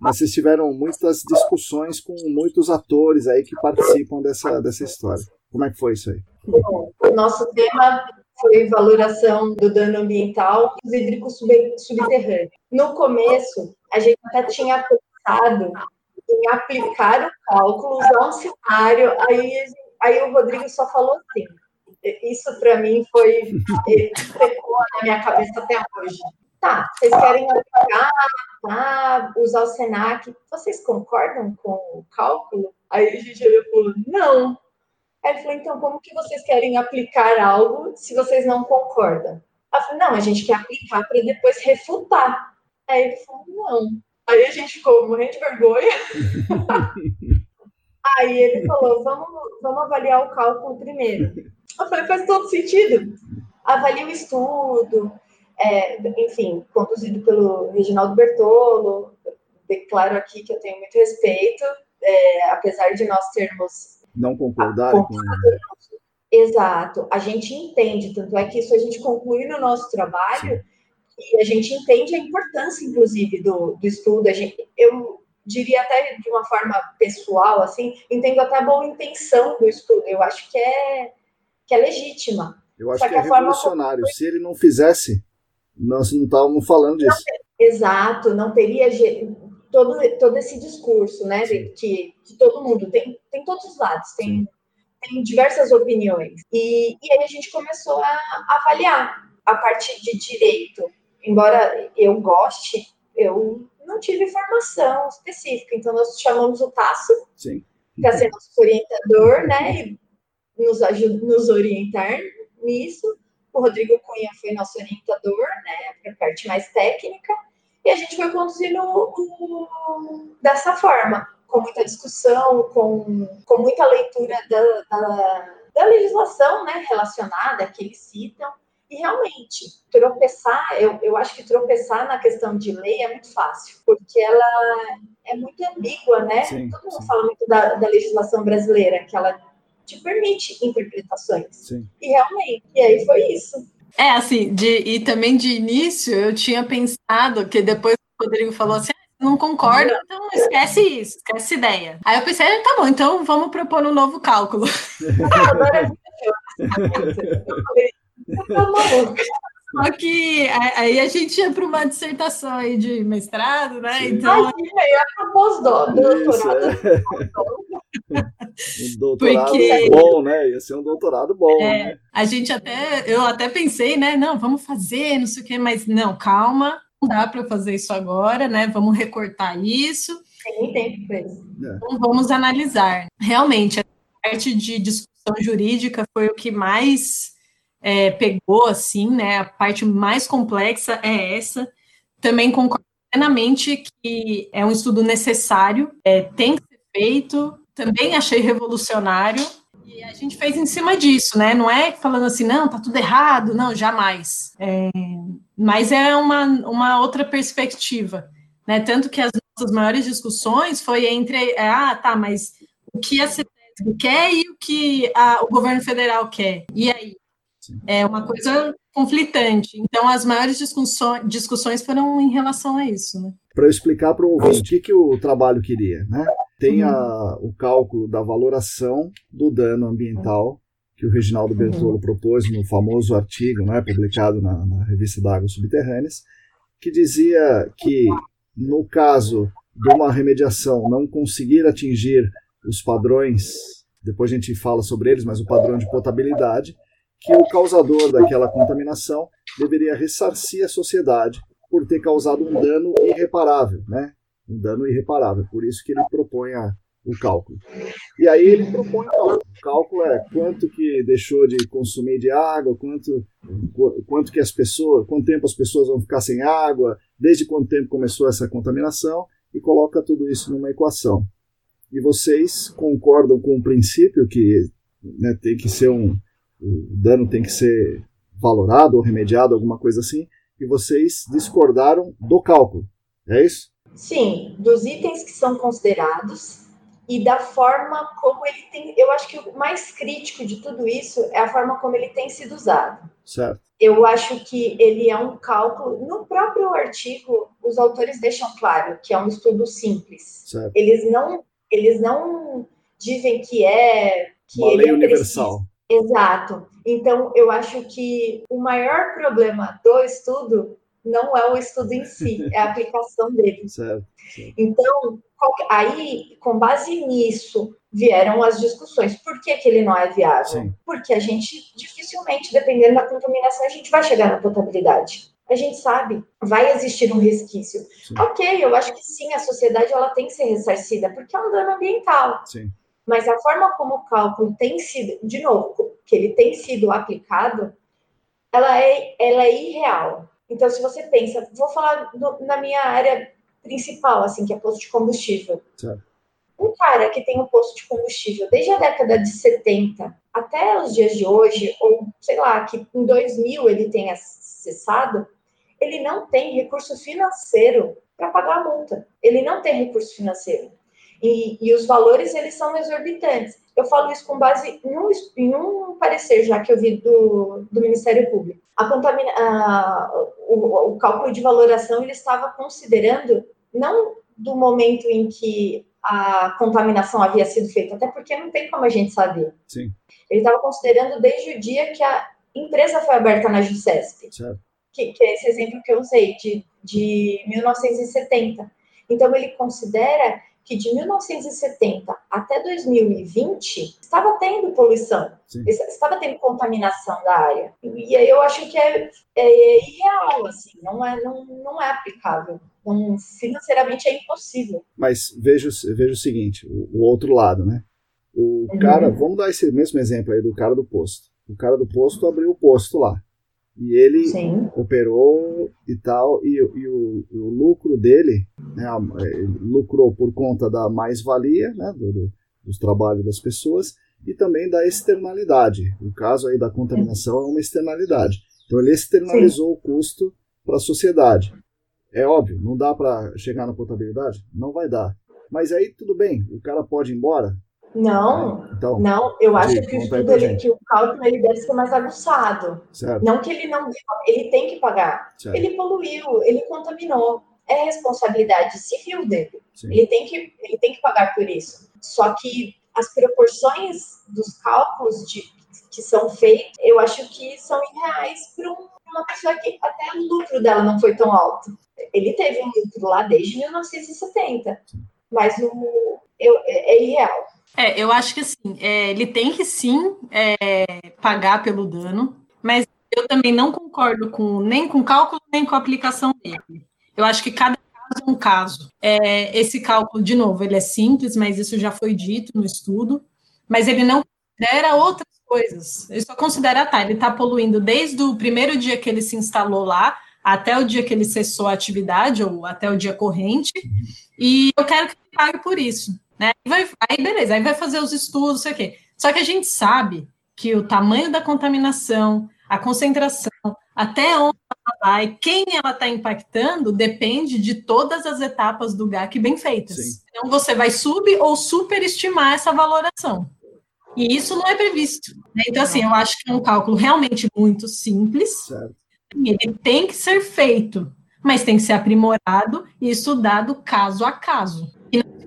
mas vocês tiveram muitas discussões com muitos atores aí que participam dessa, dessa história. Como é que foi isso aí? Bom, o nosso tema foi valoração do dano ambiental dos hídricos subterrâneos. No começo, a gente até tinha pensado em aplicar o cálculo, usar um cenário, aí, aí o Rodrigo só falou assim, isso para mim foi, ficou na minha cabeça até hoje tá, vocês querem apagar, tá, usar o SENAC, vocês concordam com o cálculo? Aí a gente olhou e falou, não. Aí ele falou, então como que vocês querem aplicar algo se vocês não concordam? Ela falou, não, a gente quer aplicar para depois refutar. Aí ele falou, não. Aí a gente ficou morrendo de vergonha. [laughs] Aí ele falou, vamos, vamos avaliar o cálculo primeiro. Eu falei, faz todo sentido. Avalie o estudo, é, enfim, conduzido pelo Reginaldo Bertolo. Declaro aqui que eu tenho muito respeito, é, apesar de nós termos. Não concordarem com. Exato, a gente entende, tanto é que isso a gente conclui no nosso trabalho Sim. e a gente entende a importância, inclusive, do, do estudo. A gente, eu diria até de uma forma pessoal, assim, entendo até a boa intenção do estudo. Eu acho que é, que é legítima. Eu acho que, que é revolucionário. Se ele não fizesse, nós não estávamos falando disso. Exato, não teria todo, todo esse discurso, né? Que, que todo mundo tem, tem todos os lados, tem, tem diversas opiniões. E, e aí a gente começou a avaliar a parte de direito. Embora eu goste, eu não tive formação específica, então nós chamamos o Tasso para ser nosso orientador, né? E nos, nos orientar nisso. O Rodrigo Cunha foi nosso orientador, né, para a parte mais técnica, e a gente foi conduzindo dessa forma, com muita discussão, com, com muita leitura da, da, da legislação né, relacionada que eles citam, E realmente, tropeçar, eu, eu acho que tropeçar na questão de lei é muito fácil, porque ela é muito ambígua, né? Sim, Todo mundo sim. fala muito da, da, legislação brasileira, que ela te permite interpretações. Sim. E realmente, e aí foi isso. É, assim, de, e também de início eu tinha pensado que depois o Rodrigo falou assim: ah, não concordo, então esquece isso, esquece essa ideia. Aí eu pensei, ah, tá bom, então vamos propor um novo cálculo. [laughs] Ah, agora Só que aí a gente ia para uma dissertação aí de mestrado, né? Sim. Então. Imagina, ia para doutorado. [laughs] um doutorado Porque... bom, né? Ia ser um doutorado bom. É, né? A gente até, eu até pensei, né? Não, vamos fazer, não sei o quê, mas não, calma, não dá para fazer isso agora, né? Vamos recortar isso. Tem tempo para isso. Então vamos analisar. Realmente, a parte de discussão jurídica foi o que mais é, pegou, assim, né? A parte mais complexa é essa. Também concordo plenamente que é um estudo necessário, é, tem que ser feito. Também achei revolucionário. E a gente fez em cima disso, né? Não é falando assim, não, tá tudo errado, não, jamais. É, mas é uma, uma outra perspectiva, né? Tanto que as nossas maiores discussões foi entre, é, ah, tá, mas o que a CETESB quer e o que a, o governo federal quer. E aí? É uma coisa conflitante. Então, as maiores discussões, foram em relação a isso. Né? Para eu explicar para o ouvinte o que, que o trabalho queria. Né? Tem a, o cálculo da valoração do dano ambiental que o Reginaldo Bertolo propôs no famoso artigo né, publicado na, na revista da Águas Subterrâneas, que dizia que, no caso de uma remediação não conseguir atingir os padrões, depois a gente fala sobre eles, mas o padrão de potabilidade, que o causador daquela contaminação deveria ressarcir a sociedade por ter causado um dano irreparável, né? Um dano irreparável. Por isso que ele propõe a, o cálculo. E aí ele propõe o cálculo. O cálculo é quanto que deixou de consumir de água, quanto, quanto que as pessoas, quanto tempo as pessoas vão ficar sem água, desde quanto tempo começou essa contaminação e coloca tudo isso numa equação. E vocês concordam com o princípio que né, tem que ser um, o dano tem que ser valorado ou remediado, alguma coisa assim, e vocês discordaram do cálculo. É isso? Sim, dos itens que são considerados e da forma como ele tem. Eu acho que o mais crítico de tudo isso é a forma como ele tem sido usado. Certo. Eu acho que ele é um cálculo. No próprio artigo, os autores deixam claro que é um estudo simples. Certo. Eles não, eles não dizem que é que uma lei universal. Exato. Então, eu acho que o maior problema do estudo não é o estudo em si, [laughs] é a aplicação dele. Certo, certo. Então, aí, com base nisso, vieram as discussões. Por que, que ele não é viável? Sim. Porque a gente, dificilmente, dependendo da contaminação, a gente vai chegar na potabilidade. A gente sabe, vai existir um resquício. Sim. Ok, eu acho que sim, a sociedade ela tem que ser ressarcida, porque é um dano ambiental. Sim mas a forma como o cálculo tem sido, de novo, que ele tem sido aplicado, ela é, ela é irreal. Então, se você pensa, vou falar do, na minha área principal, assim, que é posto de combustível. Certo. Um cara que tem um posto de combustível desde a década de 70 até os dias de hoje, ou sei lá, que em 2000 ele tenha cessado, ele não tem recurso financeiro para pagar a multa. Ele não tem recurso financeiro. E, e, os valores, eles são exorbitantes. Eu falo isso com base em um, em um parecer já que eu vi do, do Ministério Público. A contamina, a, o, o cálculo de valoração, ele estava considerando, não do momento em que a contaminação havia sido feita, até porque não tem como a gente saber. Sim. Ele estava considerando desde o dia que a empresa foi aberta na JUSESP, que, que, é esse exemplo que eu usei, de, de 1970. Então, ele considera que de 1970 até 2020 estava tendo poluição, Sim. estava tendo contaminação da área. E aí eu acho que é, é irreal, assim, não é, não, não é aplicável. Não, financeiramente é impossível. Mas veja, veja o seguinte, o, o outro lado, né? O uhum. cara, vamos dar esse mesmo exemplo aí do cara do posto. O cara do posto abriu o posto lá. E ele Sim. operou e tal, e, e o, o, lucro dele, né, lucrou por conta da mais-valia, né, do, do, dos trabalhos das pessoas, e também da externalidade. O caso aí da contaminação é uma externalidade. Então ele externalizou Sim. o custo para a sociedade. É óbvio, não dá para chegar na potabilidade? Não vai dar. Mas aí tudo bem, o cara pode ir embora? Não, então, não, eu acho que o estudo, ele, que o cálculo ele deve ser mais aguçado. Certo. Não que ele não, ele tem que pagar. Certo. Ele poluiu, ele contaminou. É responsabilidade civil dele. Sim. Ele tem que, ele tem que pagar por isso. Só que as proporções dos cálculos de, que são feitos, eu acho que são irreais para um, uma pessoa que até o lucro dela não foi tão alto. Ele teve um lucro lá desde 1970, mas no, eu, é, é irreal. É, eu acho que assim, é, ele tem que sim é, pagar pelo dano, mas eu também não concordo com nem com o cálculo nem com a aplicação dele. Eu acho que cada caso é um caso. É, esse cálculo, de novo, ele é simples, mas isso já foi dito no estudo, mas ele não considera outras coisas. Ele só considera, tá, ele está poluindo desde o primeiro dia que ele se instalou lá até o dia que ele cessou a atividade, ou até o dia corrente, e eu quero que ele pague por isso. Né? Vai, aí, beleza, aí vai fazer os estudos, sei o quê. Só que a gente sabe que o tamanho da contaminação, a concentração, até onde ela vai, quem ela está impactando, depende de todas as etapas do GAC bem feitas. Sim. Então, você vai sub ou superestimar essa valoração. E isso não é previsto. Né? Então, assim, eu acho que é um cálculo realmente muito simples. Certo. Ele tem que ser feito, mas tem que ser aprimorado e estudado caso a caso.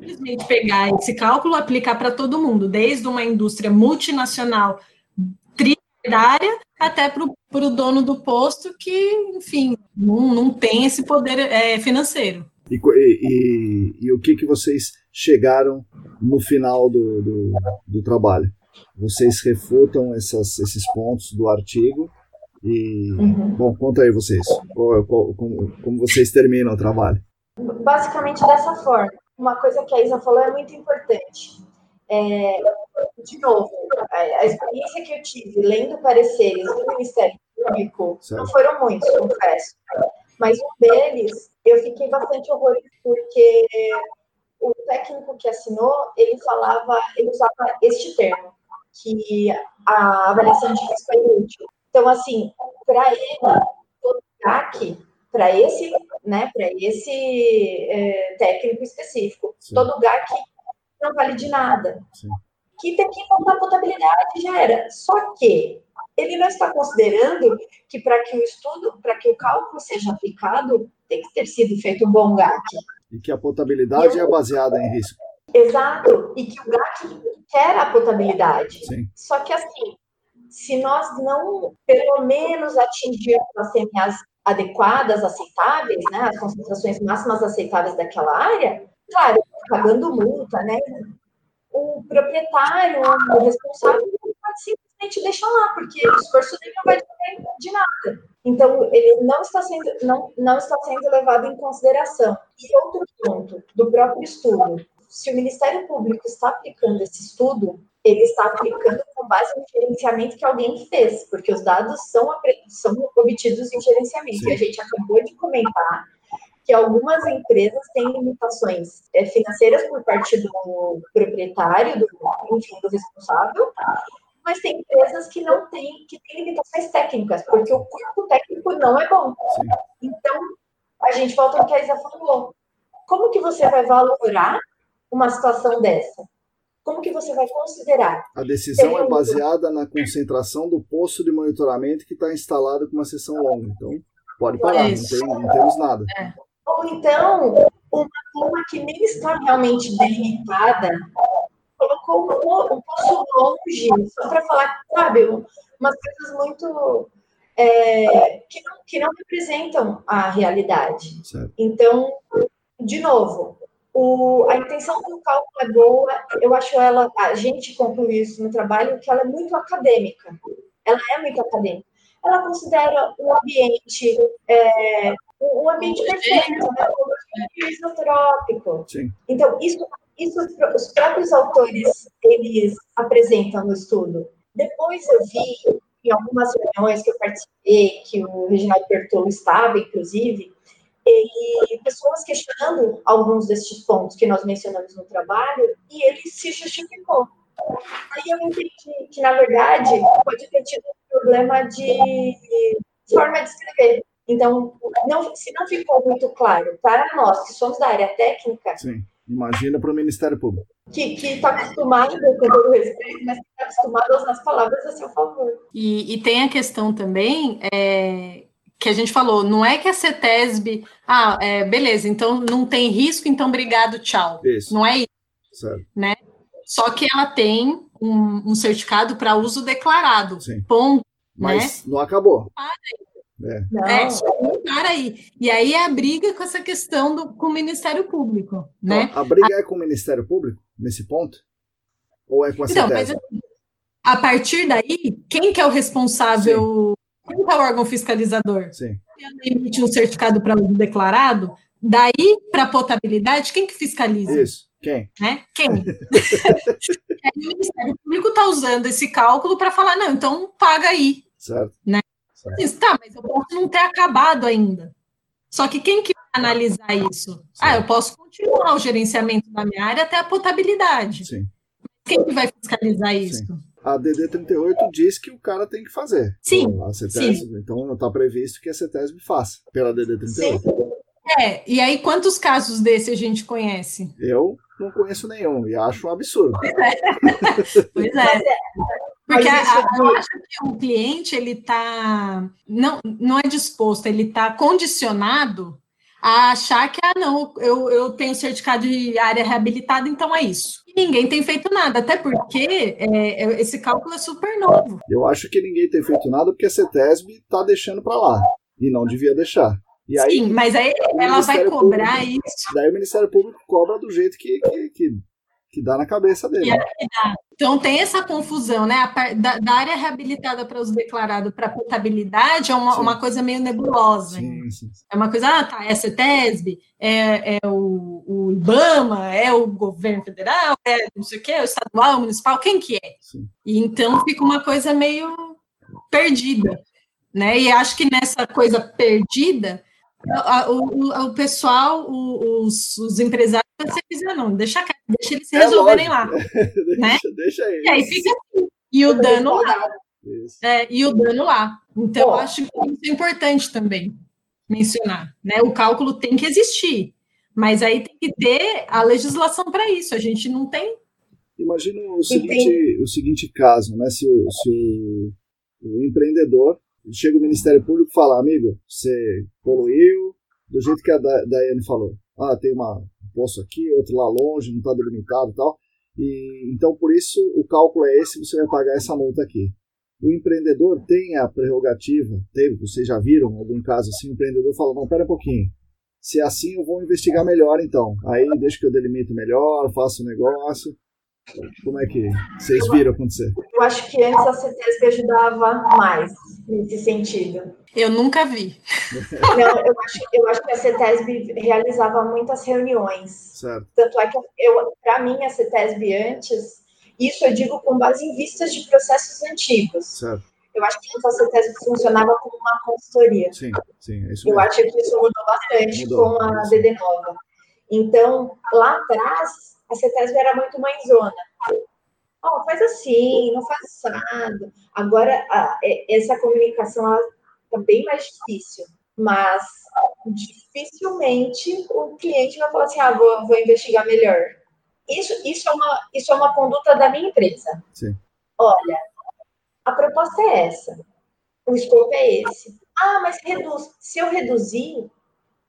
Simplesmente pegar esse cálculo e aplicar para todo mundo, desde uma indústria multinacional tributária até para o dono do posto que, enfim, não, não tem esse poder é, financeiro. E, e, e, o que, que vocês chegaram no final do, do, do trabalho? Vocês refutam essas, esses pontos do artigo e, uhum. bom, conta aí vocês, qual, qual, como, como vocês terminam o trabalho. Basicamente dessa forma uma coisa que a Isa falou é muito importante. É, de novo, a, experiência que eu tive lendo pareceres do Ministério Público certo. não foram muitos, confesso. Mas um deles eu fiquei bastante horrorizado porque o técnico que assinou ele falava, ele usava este termo, que a avaliação de risco é inútil. Então, assim, para ele, todo GAC para esse, né, para esse é, técnico específico. Sim. Todo lugar que não vale de nada. Sim. Que tem que contar potabilidade já era. Só que ele não está considerando que para que o estudo, para que o cálculo seja aplicado, tem que ter sido feito um bom GAC. E que a potabilidade é baseada em risco. Exato. E que o GAC quer a potabilidade. Sim. Só que assim, se nós não, pelo menos, atingirmos as CMAs adequadas, aceitáveis, né, as concentrações máximas aceitáveis daquela área, claro, pagando multa, né, o proprietário, o responsável, pode simplesmente deixar lá, porque o esforço dele não vai depender de nada. Então, ele não está sendo, não, não está sendo levado em consideração. E outro ponto do próprio estudo, se o Ministério Público está aplicando esse estudo, ele está aplicando com base no gerenciamento que alguém fez, porque os dados são, são obtidos em gerenciamento. Sim. E a gente acabou de comentar que algumas empresas têm limitações é, financeiras por parte do proprietário, do, enfim, do responsável, mas tem empresas que não têm, que têm limitações técnicas, porque o corpo técnico não é bom. Sim. Então, a gente volta ao que a Isa falou. Como que você vai valorar uma situação dessa? Como que você vai considerar? A decisão é baseada na concentração do posto de monitoramento que está instalado com uma sessão longa. Então, pode parar, não, tem, não, temos nada. É. Ou então, uma turma que nem está realmente delimitada colocou um, um posto longe, só para falar, sabe, umas coisas muito. É, que, não, que não representam a realidade. Certo. Então, de novo, o, a intenção do cálculo é boa, eu acho ela, a gente conclui isso no trabalho, que ela é muito acadêmica. Ela é muito acadêmica. Ela considera o ambiente, é, um ambiente perfeito, né? Um isotrópico. Sim. Então, isso, isso os próprios autores, eles apresentam no estudo. Depois eu vi, em algumas reuniões que eu participei, que o Reginaldo Bertolo estava, inclusive, e pessoas questionando alguns destes pontos que nós mencionamos no trabalho, e ele se justificou. Aí eu entendi que, na verdade, pode ter tido um problema de forma de escrever. Então, não, se não ficou muito claro para nós que somos da área técnica. Sim, imagina para o Ministério Público. Que está acostumado, com todo respeito, mas que está acostumado a usar as palavras a seu favor. E, e tem a questão também é, que a gente falou, não é que a CETESB, ah, é, beleza, então não tem risco, então obrigado, tchau. Isso. Não é isso. Certo. Né? Só que ela tem um, um certificado para uso declarado. Sim. Ponto. Mas né? não acabou. É. Não. é, só não para aí. E aí é a briga com essa questão do, com o Ministério Público, né? a briga a... é com o Ministério Público, nesse ponto? Ou é com a então, mas, A partir daí, quem que é o responsável? Sim. Quem que é o órgão fiscalizador? Sim. Emite um certificado para uso declarado, daí para potabilidade, quem que fiscaliza? Isso. Quem? Né? Quem? [laughs] o Ministério Público está usando esse cálculo para falar, não, então paga aí. Certo. Né? Certo. Tá, mas eu posso não ter acabado ainda. Só que quem que vai analisar isso? Certo. Ah, eu posso continuar o gerenciamento da minha área até a potabilidade. Sim. Quem que vai fiscalizar isso? Sim. A DD38 diz que o cara tem que fazer. Sim. Então, a CETESB, sim. então está previsto que a CETESB faça pela DD38. Sim. É, e aí quantos casos desse a gente conhece? Eu não conheço nenhum e acho um absurdo. [laughs] Pois é. pois é. Porque a, a, eu acho que o cliente ele está não, não é disposto, ele está condicionado a achar que ah, não, eu, eu tenho certificado de área reabilitada, então é isso. E ninguém tem feito nada, até porque é, é esse cálculo é super novo. Eu acho que ninguém tem feito nada porque a CETESB está deixando para lá e não devia deixar. E aí, Sim, mas aí ela vai cobrar Público, isso. Daí o Ministério Público cobra do jeito que, que, que, que dá na cabeça dele. Então tem essa confusão, né? Da, da área reabilitada para uso declarado para potabilidade é uma, uma coisa meio nebulosa. Sim, sim, sim. É uma coisa, ah, tá, é a CETESB, é, é o, o IBAMA, é o governo federal, é não sei o quê, o estadual, o municipal, quem que é? E então fica uma coisa meio perdida. Né? E acho que nessa coisa perdida, o, o, o pessoal, os, os empresários, você dizer, não, deixa, deixa eles se é resolverem lá. [laughs] deixa, né? deixa eles. E aí fica assim. E o dano lá. É, e o dano lá. Então, Bom, acho que isso é importante também mencionar. Né? O cálculo tem que existir, mas aí tem que ter a legislação para isso. A gente não tem. Imagina o seguinte, o seguinte caso, né? Se o, se o, o empreendedor chega o Ministério Público e fala, amigo, você poluiu, do jeito que a Daiane falou. Ah, tem uma, um poço aqui, outro lá longe, não está delimitado e tal. E, então, por isso, o cálculo é esse, você vai pagar essa multa aqui. O empreendedor tem a prerrogativa, teve, vocês já viram algum caso assim, o empreendedor fala, não, pera um pouquinho, se é assim eu vou investigar melhor então. Aí deixa que eu delimito melhor, faço o negócio. Como é que vocês viram acontecer? Eu acho que antes a CETESB ajudava mais nesse sentido. Eu nunca vi. Não, eu acho, eu acho que a CETESB realizava muitas reuniões. Certo. Tanto é que, para mim, a CETESB antes, isso eu digo com base em vistas de processos antigos. Certo. Eu acho que a CETESB funcionava como uma consultoria. Sim, sim, é isso Eu acho que isso mudou bastante mudou, com a DD Nova. Então, lá atrás, a CETESB era muito mãezona. Oh, faz assim, não faz assado. Agora, a, essa comunicação está bem mais difícil, mas dificilmente o cliente vai falar assim, ah, vou, vou investigar melhor. Isso, isso, é uma, isso é uma conduta da minha empresa. Sim. Olha, a proposta é essa, o escopo é esse. Ah, mas reduz. Se eu reduzir,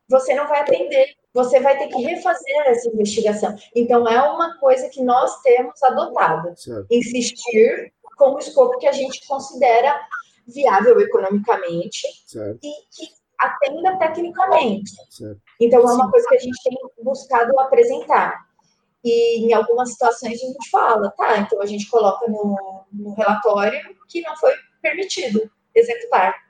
você não vai atender você vai ter que refazer essa investigação. Então, é uma coisa que nós temos adotado. Certo. Insistir com o escopo que a gente considera viável economicamente certo. e que atenda tecnicamente. Certo. Então, é uma Sim. coisa que a gente tem buscado apresentar. E em algumas situações a gente fala, tá, então a gente coloca no, no relatório que não foi permitido executar.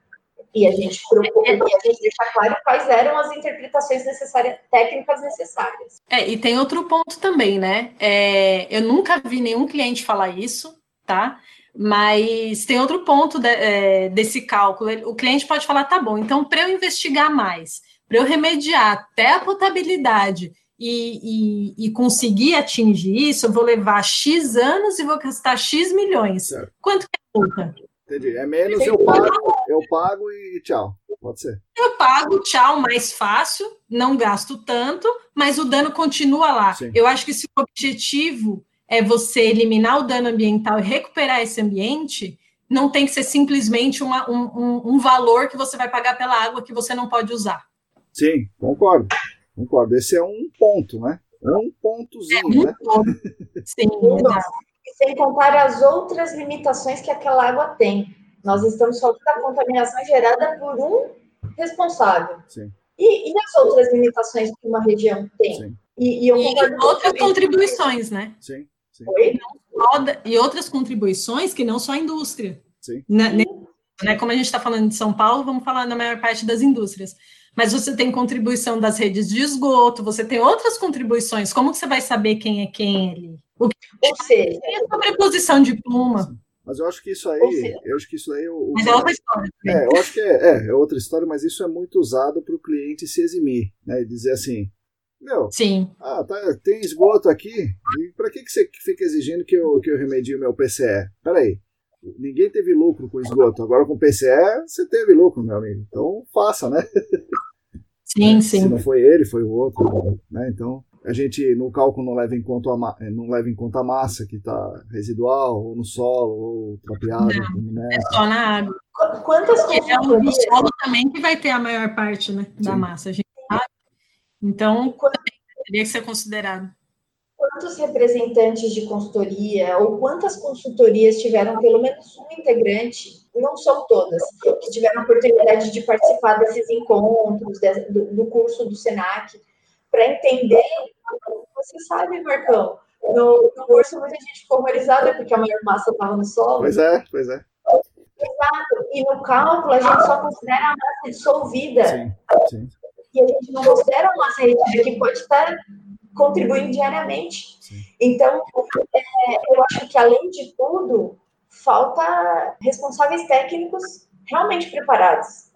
E a gente procura, é, é. e a gente deixa claro quais eram as interpretações necessárias, técnicas necessárias. É, e tem outro ponto também, né? É, eu nunca vi nenhum cliente falar isso, tá? Mas tem outro ponto de, é, desse cálculo. O cliente pode falar, tá bom, então para eu investigar mais, para eu remediar até a potabilidade e, e, e, conseguir atingir isso, eu vou levar X anos e vou gastar X milhões. Certo. Quanto que é a multa? Entendi. É menos, eu pago, eu pago e tchau. Pode ser. Eu pago, tchau, mais fácil, não gasto tanto, mas o dano continua lá. Sim. Eu acho que se o objetivo é você eliminar o dano ambiental e recuperar esse ambiente, não tem que ser simplesmente uma, um, um, um, valor que você vai pagar pela água que você não pode usar. Sim, concordo. Concordo. Esse é um ponto, né? Um pontozinho, é um né? Ponto. Sim, [laughs] Sem contar as outras limitações que aquela água tem. Nós estamos falando da contaminação gerada por um responsável. Sim. E, e as outras limitações que uma região tem? Sim. E, e, e outras contribuições, né? Sim. Sim. E outras contribuições que não só a indústria. Sim. Né, né, como a gente está falando de São Paulo, vamos falar na maior parte das indústrias. Mas você tem contribuição das redes de esgoto, você tem outras contribuições. Como que você vai saber quem é quem ali? O que Ou seja, é a sobreposição de pluma. Mas eu acho que isso aí, eu acho que isso aí. O, mas é outra história. É, eu acho que é, é, é, outra história, mas isso é muito usado para o cliente se eximir, né? E dizer assim, meu, Sim. Ah, tá, tem esgoto aqui. E para que, que você fica exigindo que eu, que eu remedie o meu PCE? Peraí. Ninguém teve lucro com esgoto. Agora com PCE, você teve lucro, meu amigo. Então faça, né? Sim, [laughs] sim. Se não foi ele, foi o outro. Né? Então, a gente no cálculo não leva em conta a, não leva em conta a massa que está residual, ou no solo, ou trapeado. Não, né? É só na água. Quantas É o solo também que vai ter a maior parte né, da sim. massa. A gente então, teria que ser considerado. Quantos representantes de consultoria ou quantas consultorias tiveram pelo menos um integrante, não são todas, que tiveram a oportunidade de participar desses encontros, do, do curso do SENAC, para entender, você sabe, Marcão, no, no curso muita gente ficou horrorizada porque a maior massa estava no solo. Pois é, pois é. Exato. E no cálculo a gente só considera a massa dissolvida. Sim, sim e a gente não considera a nossa rede que pode estar contribuindo diariamente. Sim. Então, é, eu acho que, além de tudo, falta responsáveis técnicos realmente preparados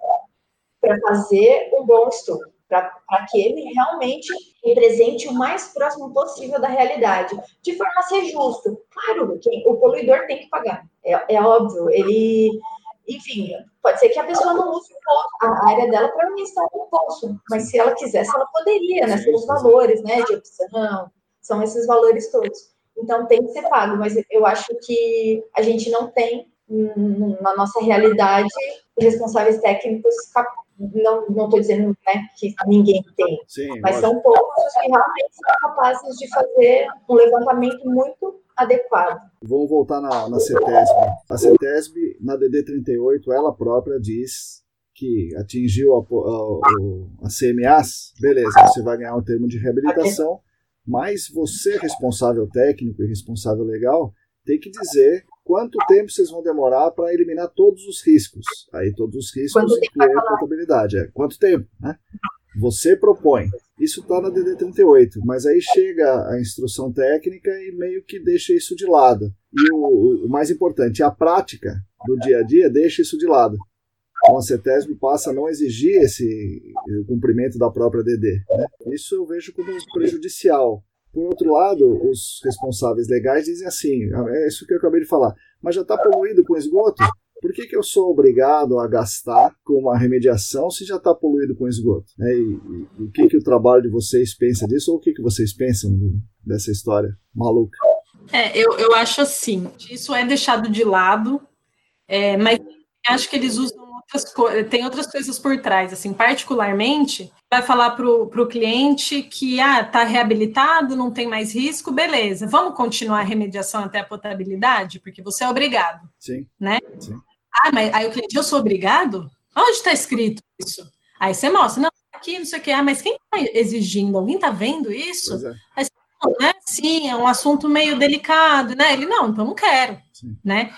para fazer um bom estudo, para que ele realmente represente o mais próximo possível da realidade, de forma a ser justo. Claro, que o poluidor tem que pagar, é, é óbvio, ele enfim, pode ser que a pessoa não use a área dela para instalar um poço, mas se ela quisesse, ela poderia, né? São os valores, né? De opção, são esses valores todos. Então tem que ser pago, mas eu acho que a gente não tem na nossa realidade responsáveis técnicos não não estou dizendo né, que ninguém tem, Sim, mas são poucos os que realmente são capazes de fazer um levantamento muito adequado. Vamos voltar na, na CETESB. A CETESB, na DD38, ela própria diz que atingiu a, a, a CMAs, beleza, você vai ganhar um termo de reabilitação, mas você, responsável técnico e responsável legal, tem que dizer quanto tempo vocês vão demorar para eliminar todos os riscos. Aí todos os riscos incluem a contabilidade. É, quanto tempo, né? Você propõe. Isso está na DD38, mas aí chega a instrução técnica e meio que deixa isso de lado. E o, o mais importante, a prática do dia a dia deixa isso de lado. Então a CETESB passa a não exigir esse o cumprimento da própria DD. Né? Isso eu vejo como prejudicial. Por outro lado, os responsáveis legais dizem assim: é isso que eu acabei de falar, mas já está poluído com esgoto? Por que, que eu sou obrigado a gastar com uma remediação se já está poluído com esgoto? É, e, e, o que, que o trabalho de vocês pensa disso ou o que, que vocês pensam dessa história maluca? É, eu, eu acho assim, isso é deixado de lado, é, mas acho que eles usam outras tem outras coisas por trás, assim, particularmente, vai falar para o cliente que ah, tá reabilitado, não tem mais risco, beleza, vamos continuar a remediação até a potabilidade, porque você é obrigado. Sim. Né? Sim. Ah, mas aí o cliente, eu sou obrigado? Onde está escrito isso? Aí você mostra, não, aqui, não sei o que, ah, mas quem está exigindo? Alguém está vendo isso? É. Aí você, não, né? Sim, é um assunto meio delicado, né? Ele, não, então não quero, Sim. né?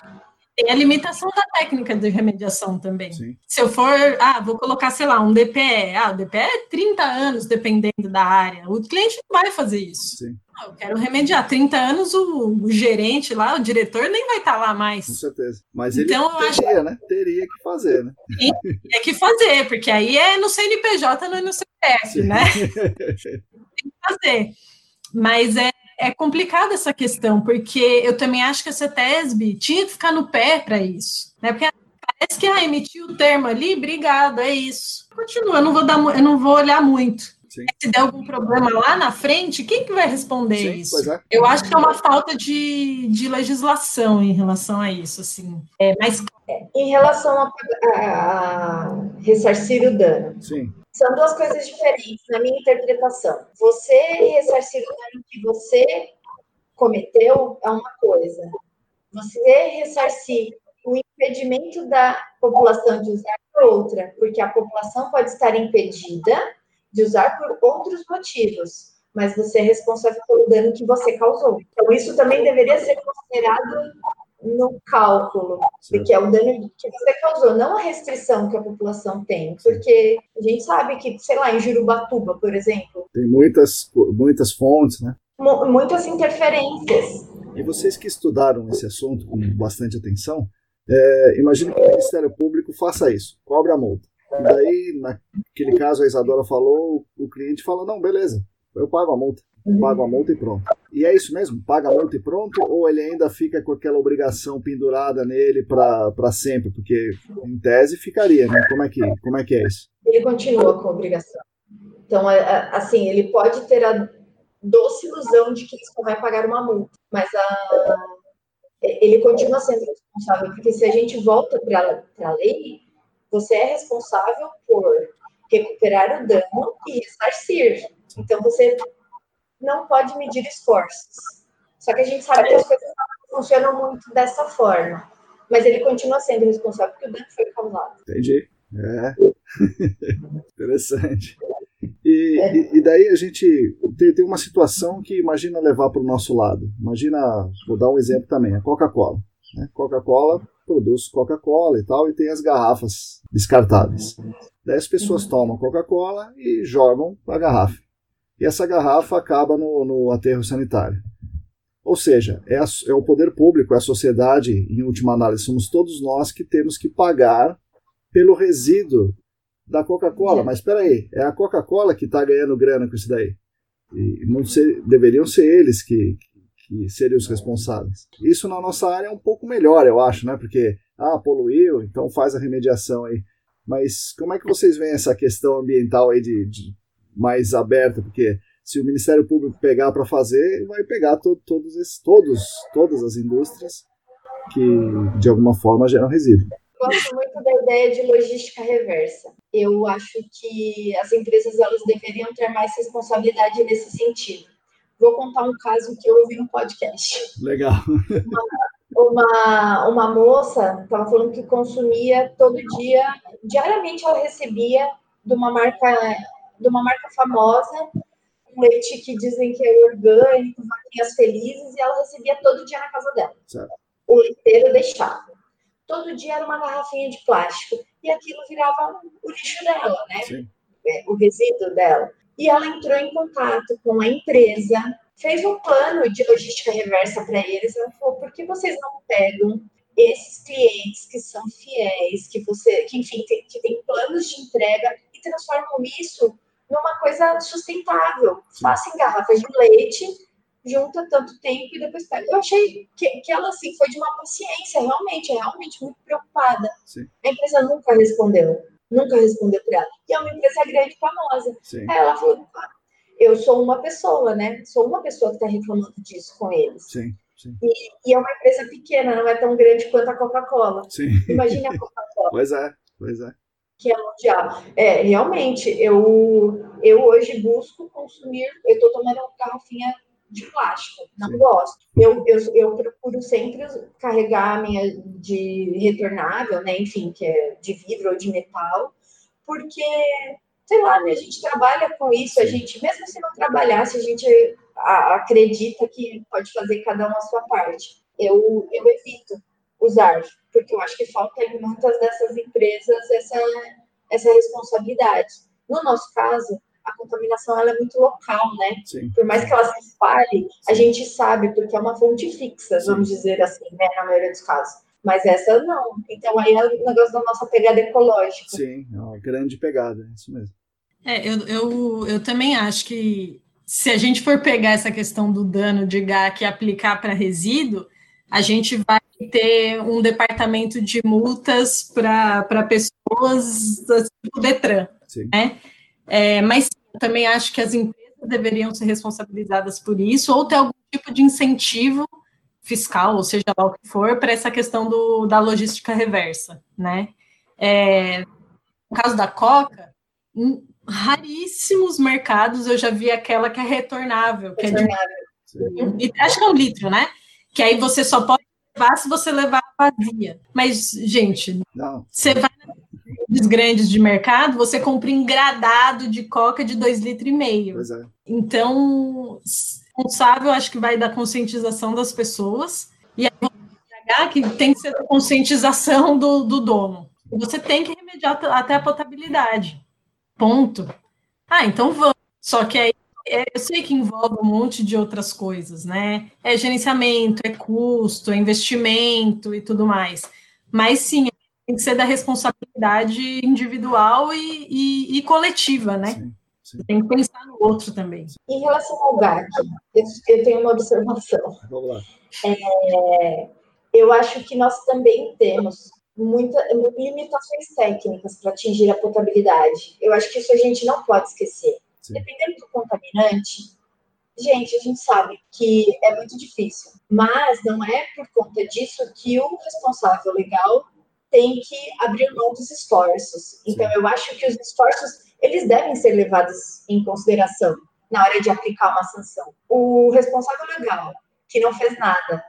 Tem a limitação da técnica de remediação também. Sim. Se eu for, ah, vou colocar, sei lá, um DPE. Ah, o DPE é 30 anos, dependendo da área. O cliente não vai fazer isso. Sim. Ah, eu quero remediar. 30 anos, o, o, gerente lá, o diretor, nem vai estar lá mais. Com certeza. Mas ele então, teria, acho... né? Teria que fazer, né? Tem que fazer, porque aí é no CNPJ, não é no CPF, né? [laughs] Tem que fazer. Mas é, é complicada essa questão, porque eu também acho que a CETESB tinha que ficar no pé para isso, né? Porque parece que ah, emitiu o termo ali, obrigado, é isso. Continua, eu não vou dar, eu não vou olhar muito. Sim. Se der algum problema lá na frente, quem que vai responder Sim, isso? É. Eu acho que é uma falta de, de legislação em relação a isso, assim. É, mas... Em relação a, a, a ressarcir o dano. Sim. São duas coisas diferentes na minha interpretação. Você ressarcir o dano que você cometeu é uma coisa. Você ressarcir o impedimento da população de usar é outra, porque a população pode estar impedida de usar por outros motivos, mas você é responsável pelo dano que você causou. Então, isso também deveria ser considerado no cálculo, que é o dano que você causou, não a restrição que a população tem, porque a gente sabe que, sei lá, em Jurubatuba, por exemplo, tem muitas, muitas fontes, né? Muitas interferências. E vocês que estudaram esse assunto com bastante atenção, é, imagine que o Ministério Público faça isso, cobra a multa. E daí, naquele caso, a Isadora falou, o cliente fala, não, beleza, eu pago a multa. Pago a multa e pronto. E é isso mesmo? Paga a multa e pronto? Ou ele ainda fica com aquela obrigação pendurada nele para sempre? Porque, em tese, ficaria, né? Como é, que, como é que é isso? Ele continua com a obrigação. Então, é, é, assim, ele pode ter a doce ilusão de que só vai pagar uma multa, mas a, ele continua sendo responsável, porque se a gente volta para a lei, você é responsável por recuperar o dano e ressarcir. Então, você não pode medir esforços. Só que a gente sabe que as coisas funcionam muito dessa forma. Mas ele continua sendo responsável porque o dano foi causado. Entendi. É. [laughs] Interessante. E, é. e, daí a gente tem, tem uma situação que imagina levar para o nosso lado. Imagina, vou dar um exemplo também, a Coca-Cola. Né? Coca-Cola produz Coca-Cola e tal, e tem as garrafas descartáveis. Daí as pessoas tomam Coca-Cola e jogam a garrafa. E essa garrafa acaba no, no aterro sanitário. Ou seja, é, a, é, o poder público, é a sociedade, em última análise, somos todos nós que temos que pagar pelo resíduo da Coca-Cola. Mas espera aí, é a Coca-Cola que está ganhando grana com isso daí. E não ser, deveriam ser eles que, que seriam os responsáveis. Isso na nossa área é um pouco melhor, eu acho, né? Porque, ah, poluiu, então faz a remediação aí. Mas como é que vocês veem essa questão ambiental aí de, de mais aberta? Porque se o Ministério Público pegar para fazer, vai pegar to, todos esses, todos, todas as indústrias que de alguma forma geram resíduo. Gosto muito da ideia de logística reversa. Eu acho que as empresas elas deveriam ter mais responsabilidade nesse sentido Vou contar um caso que eu ouvi no podcast. Legal. [laughs] Uma, uma, uma moça estava falando que consumia todo dia, diariamente ela recebia de uma marca, de uma marca famosa, um leite que dizem que é orgânico, vaquinhas felizes, e ela recebia todo dia na casa dela. Certo. O leiteiro deixava. Todo dia era uma garrafinha de plástico. E aquilo virava o lixo dela, né? Sim. É, o resíduo dela e ela entrou em contato com a empresa, fez um plano de logística reversa para eles. Ela falou: por que vocês não pegam esses clientes que são fiéis, que você, que enfim, tem, que tem planos de entrega e transformam isso numa coisa sustentável? Façam garrafas de leite, junta tanto tempo e depois pega. Eu achei que, que ela assim foi de uma paciência, realmente, realmente muito preocupada. Sim. A empresa nunca respondeu nunca respondeu para ela. E é uma empresa grande, famosa. Sim. Aí ela falou: ah, eu sou uma pessoa, né? Sou uma pessoa que está reclamando disso com eles. Sim. Sim. E, e, é uma empresa pequena, não é tão grande quanto a Coca-Cola. Imagine a Coca-Cola. pois é, pois é. Que é mundial. É, realmente, eu, eu hoje busco consumir, eu estou tomando uma garrafinha de plástico, não gosto. Eu, eu, eu procuro sempre carregar a minha de retornável, né? Enfim, que é de vidro ou de metal, porque, sei lá, né, a gente trabalha com isso, a gente, mesmo se não trabalhasse, a gente acredita que pode fazer cada um a sua parte. Eu, eu evito usar, porque eu acho que falta em muitas dessas empresas essa, essa responsabilidade. No nosso caso, a contaminação ela é muito local, né? Sim. Por mais que ela se espalhe, a gente sabe, porque é uma fonte fixa, vamos dizer assim, né? Na maioria dos casos. Mas essa não. Então aí é o negócio da nossa pegada ecológica. Sim, é uma grande pegada, é isso mesmo. É, eu, eu, eu também acho que se a gente for pegar essa questão do dano de GAC e aplicar para resíduo, a gente vai ter um departamento de multas para pessoas tipo Detran. Sim. Né? É, mas também acho que as empresas deveriam ser responsabilizadas por isso, ou ter algum tipo de incentivo fiscal, ou seja lá o que for, para essa questão do, da logística reversa, né? É, no caso da Coca, em raríssimos mercados eu já vi aquela que é retornável, que retornável. é de, acho que é um litro, né? Que aí você só pode levar se você levar vazia. Mas, gente, Não. você vai nos grandes de mercado, você compra engradado de coca de dois litros e meio. É. Então, responsável, acho que vai da conscientização das pessoas. E aí, que tem que ser a conscientização do, do dono. Você tem que remediar até a potabilidade. Ponto. Ah, então vamos. Só que aí eu sei que envolve um monte de outras coisas, né? É gerenciamento, é custo, é investimento e tudo mais. Mas sim, tem que ser da responsabilidade individual e, e, e coletiva, né? Sim, sim. Tem que pensar no outro também. Em relação ao GAC, eu, eu tenho uma observação. Vamos lá. É, eu acho que nós também temos muitas limitações técnicas para atingir a potabilidade. Eu acho que isso a gente não pode esquecer. Sim. Dependendo do contaminante, gente, a gente sabe que é muito difícil, mas não é por conta disso que o responsável legal tem que abrir mão dos esforços. Então, Sim. eu acho que os esforços eles devem ser levados em consideração na hora de aplicar uma sanção. O responsável legal que não fez nada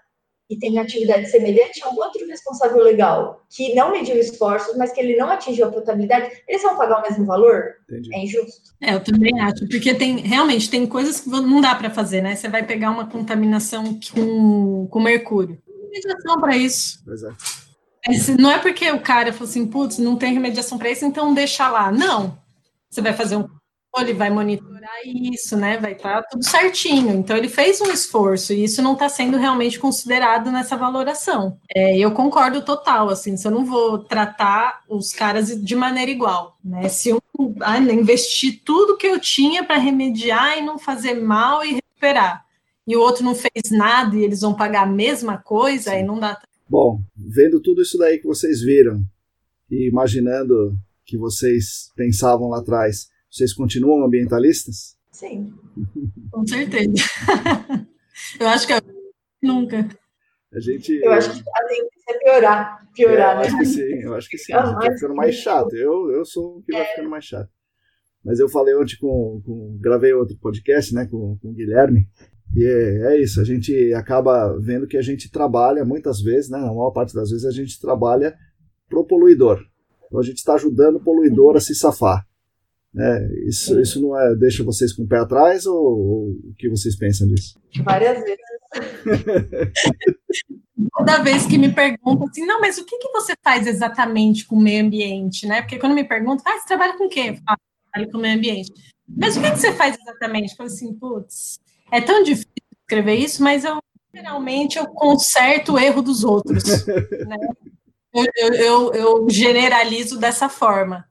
e tem atividade semelhante a um outro responsável legal que não mediu esforços, mas que ele não atingiu a potabilidade, eles vão pagar o mesmo valor? Entendi. É injusto. É, eu também acho, porque tem realmente tem coisas que não dá para fazer, né? Você vai pegar uma contaminação com, com mercúrio. Tem remediação para isso. É. Não é porque o cara falou assim, putz, não tem remediação para isso, então deixa lá. Não. Você vai fazer um ele vai monitorar isso, né? Vai estar tá tudo certinho. Então ele fez um esforço e isso não está sendo realmente considerado nessa valoração. É, eu concordo total, assim, se eu não vou tratar os caras de maneira igual, né? Se um ah, investir tudo que eu tinha para remediar e não fazer mal e recuperar, e o outro não fez nada e eles vão pagar a mesma coisa, aí não dá. Bom, vendo tudo isso daí que vocês viram e imaginando que vocês pensavam lá atrás, vocês continuam ambientalistas? Sim, [laughs] com certeza. [laughs] eu acho que eu... nunca. A gente, eu acho que a tendência é piorar, piorar, é, eu né? Acho que sim, eu acho que sim. [laughs] A gente vai ficando mais chato. Eu, eu sou o que vai é. ficando mais chato. Mas eu falei ontem com, com gravei outro podcast, né, com, com o Guilherme, e é, é, isso, a gente acaba vendo que a gente trabalha muitas vezes, né, na maior parte das vezes a gente trabalha pro poluidor. Então a gente está ajudando o poluidor a se safar. Né? Isso, isso não é, deixa vocês com o pé atrás ou, ou o que vocês pensam disso? Várias vezes. Toda vez que me perguntam assim, não, mas o que, que você faz exatamente com o meio ambiente, né? Porque quando me perguntam, ah, você trabalha com o quê? Eu falo, trabalho com o meio ambiente. Mas o que, que você faz exatamente? Eu falo assim, putz, é tão difícil escrever isso, mas eu geralmente eu conserto o erro dos outros. [laughs] né? eu, eu, eu, eu generalizo dessa forma.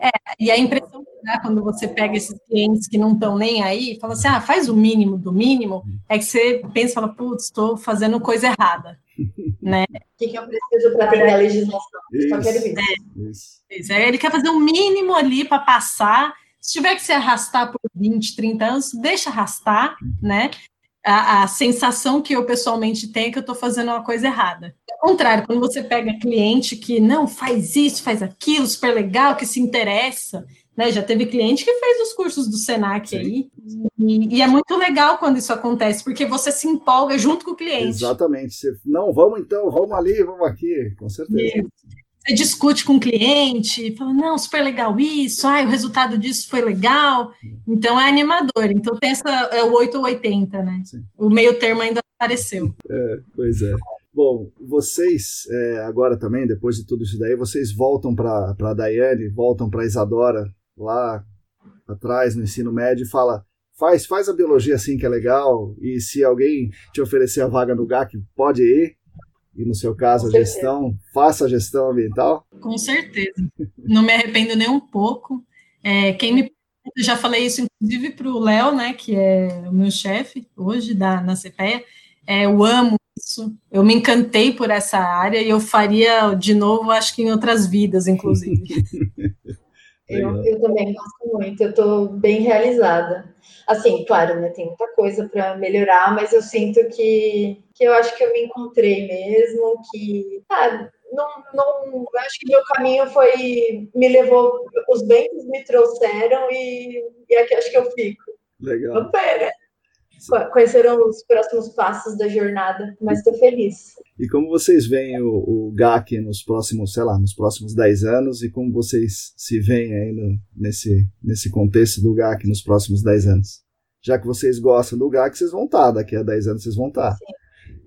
É, e a impressão que dá quando você pega esses clientes que não estão nem aí, fala assim, ah, faz o mínimo do mínimo, é que você pensa e fala, putz, estou fazendo coisa errada. [laughs] né? O que, que eu preciso para ter a legislação? Isso, Só quero isso. É, isso. isso. É, ele quer fazer o um mínimo ali para passar. Se tiver que se arrastar por 20, 30 anos, deixa arrastar, né? a, a, sensação que eu pessoalmente tenho é que eu estou fazendo uma coisa errada. Ao contrário, quando você pega cliente que não faz isso, faz aquilo, super legal, que se interessa, né? Já teve cliente que fez os cursos do Senac Sim. aí, e, e, é muito legal quando isso acontece, porque você se empolga junto com o cliente. Exatamente. Você, não, vamos então, vamos ali, vamos aqui, com certeza. Isso você discute com o cliente, fala, não, super legal isso, ai, o resultado disso foi legal. Então é animador. Então tem essa, é o 8 ou 80, né? Sim. O meio termo ainda apareceu. É, pois é. Bom, vocês, é, agora também, depois de tudo isso daí, vocês voltam para a Daiane, voltam para a Isadora, lá atrás no ensino médio, e fala, faz, faz a biologia assim que é legal, e se alguém te oferecer a vaga no GAC, pode ir e no seu caso a gestão, faça a gestão ambiental? Com certeza. Não me arrependo nem um pouco. É, quem me Eu já falei isso, inclusive, para o Léo, né, que é o meu chefe hoje da, na CPEA. É, eu amo isso, eu me encantei por essa área e eu faria de novo, acho que em outras vidas, inclusive. [laughs] eu, eu também gosto muito, eu estou bem realizada. Assim, claro, né, tem muita coisa para melhorar, mas eu sinto que, que eu acho que eu me encontrei mesmo, que ah, não, não, acho que meu caminho foi, me levou, os bens me trouxeram e, e aqui acho que eu fico. Legal. Então, pera. Quais serão os próximos passos da jornada, mas estou feliz. E como vocês veem o, o, GAC nos próximos, sei lá, nos próximos 10 anos e como vocês se veem aí no, nesse, nesse contexto do GAC nos próximos 10 anos? Já que vocês gostam do GAC, vocês vão estar, daqui a 10 anos vocês vão estar. Sim.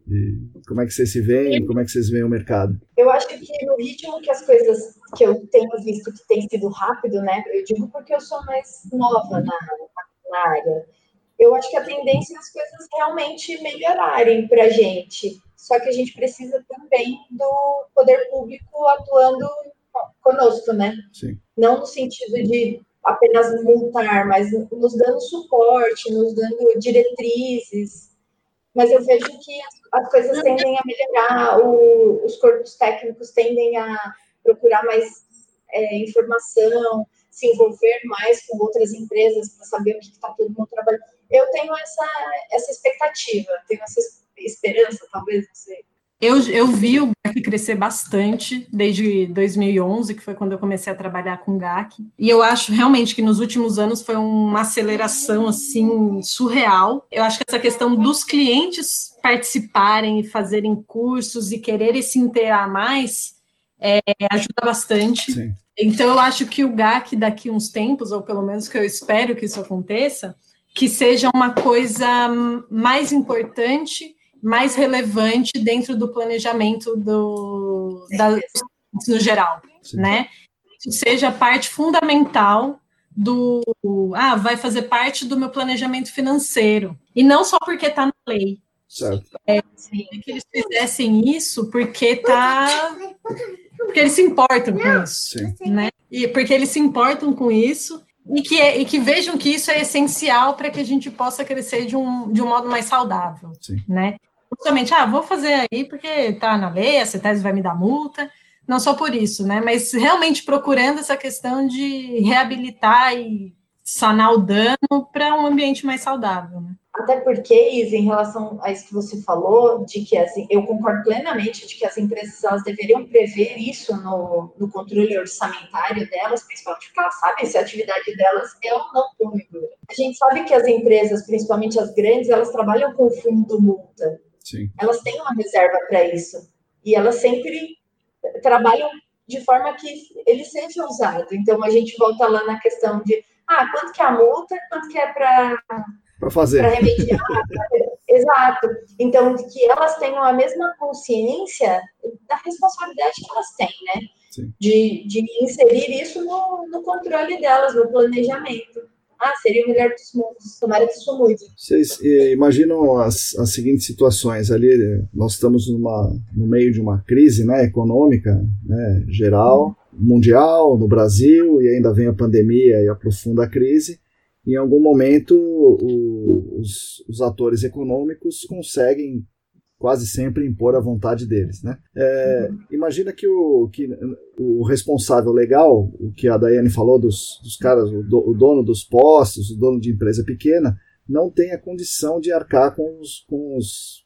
E como é que vocês se veem? Como é que vocês veem o mercado? Eu acho que no ritmo que as coisas que eu tenho visto que tem sido rápido, né? Eu digo porque eu sou mais nova na, na área eu acho que a tendência é as coisas realmente melhorarem para a gente. Só que a gente precisa também do poder público atuando conosco, né? Sim. Não no sentido de apenas multar, mas nos dando suporte, nos dando diretrizes. Mas eu vejo que as, as coisas tendem a melhorar, o, os corpos técnicos tendem a procurar mais é, informação, se envolver mais com outras empresas para saber o que está todo mundo trabalhando eu tenho essa, essa expectativa, tenho essa esperança, talvez, não sei. Eu, eu vi o GAC crescer bastante desde 2011, que foi quando eu comecei a trabalhar com GAC. E eu acho realmente que nos últimos anos foi uma aceleração assim surreal. Eu acho que essa questão dos clientes participarem e fazerem cursos e quererem se inteirar mais é, ajuda bastante. Sim. Então eu acho que o GAC daqui uns tempos, ou pelo menos que eu espero que isso aconteça, que seja uma coisa mais importante, mais relevante dentro do planejamento do, da, no geral, Sim. né? Que seja parte fundamental do ah, vai fazer parte do meu planejamento financeiro. E não só porque está na lei. Certo. É, que eles fizessem isso porque tá porque eles se importam com isso, Sim. né? E porque eles se importam com isso e que, é, e que vejam que isso é essencial para que a gente possa crescer de um, de um modo mais saudável, Sim. né? Justamente, ah, vou fazer aí porque tá na lei, a CETES vai me dar multa, não só por isso, né? Mas realmente procurando essa questão de reabilitar e sanar o dano para um ambiente mais saudável, né? Até porque, Isa, em relação a isso que você falou, de que assim, eu concordo plenamente de que as empresas elas deveriam prever isso no, no controle orçamentário delas, principalmente porque elas sabem se a atividade delas é ou não poluidora. A gente sabe que as empresas, principalmente as grandes, elas trabalham com fundo multa. Sim. Elas têm uma reserva para isso. E elas sempre trabalham de forma que ele seja usado. Então, a gente volta lá na questão de, ah, quanto que é a multa, quanto que é para para fazer. Para remediar. [laughs] Exato. Então, que elas tenham a mesma consciência da responsabilidade que elas têm, né? De, de inserir isso no, no controle delas, no planejamento. Ah, seria o melhor dos mundos. Tomara que isso mude. Vocês eh, imaginam as, as seguintes situações ali? Nós estamos numa, no meio de uma crise né, econômica né, geral, mundial, no Brasil, e ainda vem a pandemia e aprofunda a crise em algum momento o, os, os, atores econômicos conseguem quase sempre impor a vontade deles, né? É, imagina que o, que o responsável legal, o que a Daiane falou dos, dos caras, o, do, o, dono dos postos, o dono de empresa pequena, não tem a condição de arcar com, os, com, os,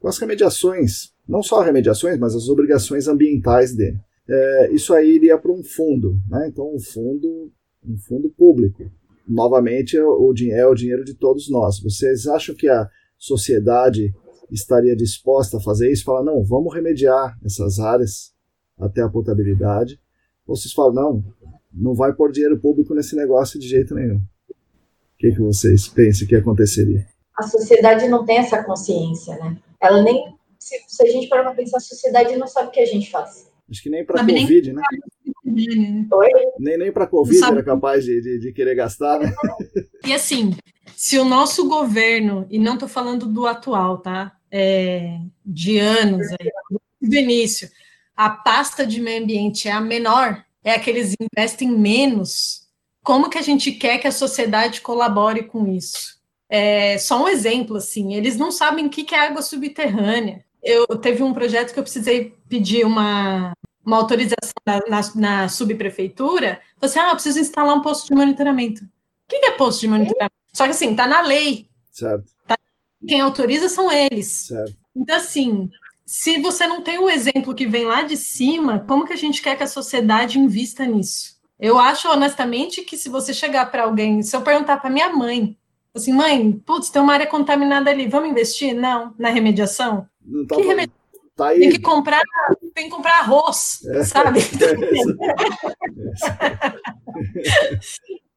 com as remediações, não só remediações, mas as obrigações ambientais dele. É, isso aí iria para um fundo, né? Então um fundo, um fundo público novamente, é o, é o dinheiro de todos nós. Vocês acham que a sociedade estaria disposta a fazer isso? Falar, não, vamos remediar essas áreas até a potabilidade. Ou vocês falam, não, não vai pôr dinheiro público nesse negócio de jeito nenhum. O que, que vocês pensam que aconteceria? A sociedade não tem essa consciência, né? Ela nem. Se, se a gente parar para pensar, a sociedade não sabe o que a gente faz. Acho que nem para Covid, nem... né? Oi? Nem, nem para Covid era capaz de, de, de, querer gastar, né? E assim, se o nosso governo, e não estou falando do atual, tá? É, de anos, aí, do início, a pasta de meio ambiente é a menor, é a que eles investem menos, como que a gente quer que a sociedade colabore com isso. É, só um exemplo, assim, eles não sabem o que é água subterrânea. Eu teve um projeto que eu precisei pedir uma, uma autorização na, na, na subprefeitura. Você, assim, ah, eu preciso instalar um posto de monitoramento. O que é posto de monitoramento? Só que assim, tá na lei. Certo. Tá, quem autoriza são eles. Certo. Então, assim, se você não tem o um exemplo que vem lá de cima, como que a gente quer que a sociedade invista nisso? Eu acho, honestamente, que se você chegar para alguém, se eu perguntar para minha mãe, assim, mãe, putz, tem uma área contaminada ali, vamos investir? Não, na remediação? Não tá que remediação? Tá tem que comprar, tem que comprar arroz, é. sabe? [laughs] É.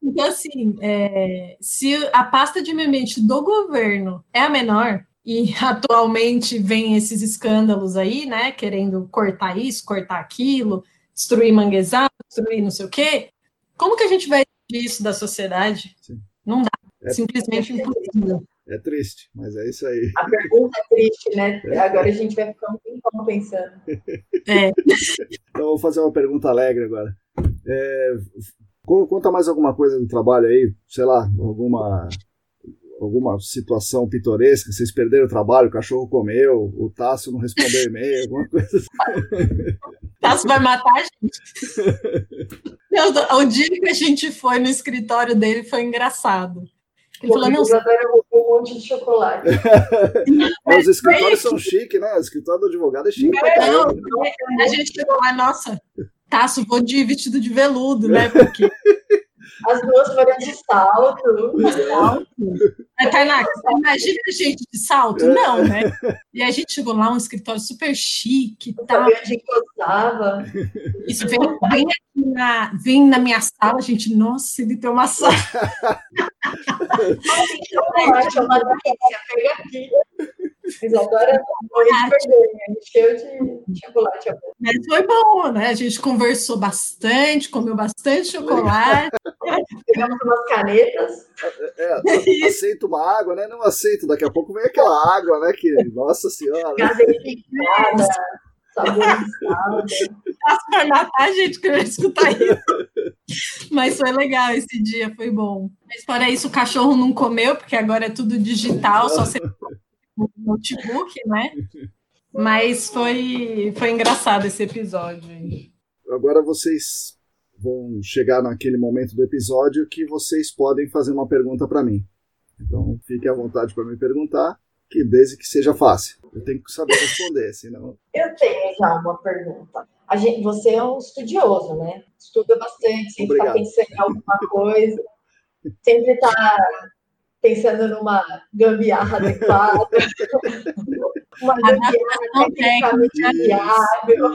[laughs] então, assim, é, se a pasta de meio ambiente do governo é a menor, e atualmente vem esses escândalos aí, né, querendo cortar isso, cortar aquilo, destruir manguezal, destruir não sei o quê. Como que a gente vai isso da sociedade? Sim. Não dá. É, Simplesmente impossível. É triste, mas é isso aí. A pergunta é triste, né? É. Agora a gente vai ficar um tempão pensando. É. Então, vou fazer uma pergunta alegre agora. É, conta mais alguma coisa do trabalho aí, sei lá, alguma alguma situação pitoresca, vocês perderam o trabalho, o cachorro comeu, o Tássio não respondeu e-mail, alguma coisa assim. [laughs] Tássio vai matar a gente. [laughs] o dia que a gente foi no escritório dele foi engraçado. Ele falou, não, um monte de chocolate. [laughs] Os escritórios são chiques, né? O escritório do advogado é chique. Não, não, a gente chegou lá, nossa, Tássio, vou de vestido de veludo, né? Porque as duas foram de salto. [laughs] De salto. Tainá, você imagina a gente de salto? Não, né? E a gente chegou lá, um escritório super chique. Tá. onde encostava. Isso vem, vem, aqui na, vem na minha sala, gente. Nossa, ele tem uma sala. Chocolate, uma delícia, pega aqui. Mas agora vergonha, cheio de chocolate. Mas foi bom, né? A gente conversou bastante, comeu bastante chocolate. [laughs] Pegamos umas canetas. É, é, [laughs] aceito uma água, né? Não aceito, daqui a pouco vem aquela água, né? Que, nossa senhora. Gaseificada, saborizada. Para matar, gente, queria escutar isso. [laughs] Mas foi legal esse dia, foi bom. Mas fora isso, o cachorro não comeu, porque agora é tudo digital, só você no notebook, né? Mas foi, foi engraçado esse episódio. Agora vocês vão chegar naquele momento do episódio que vocês podem fazer uma pergunta para mim. Então, fiquem à vontade para me perguntar, que desde que seja fácil. Eu tenho que saber responder, senão. Eu tenho já uma pergunta. Gente, você é um estudioso, né? Estuda bastante, sempre está pensando em alguma coisa, sempre está pensando numa gambiarra adequada, [laughs] uma gambiarra tecnicamente viável.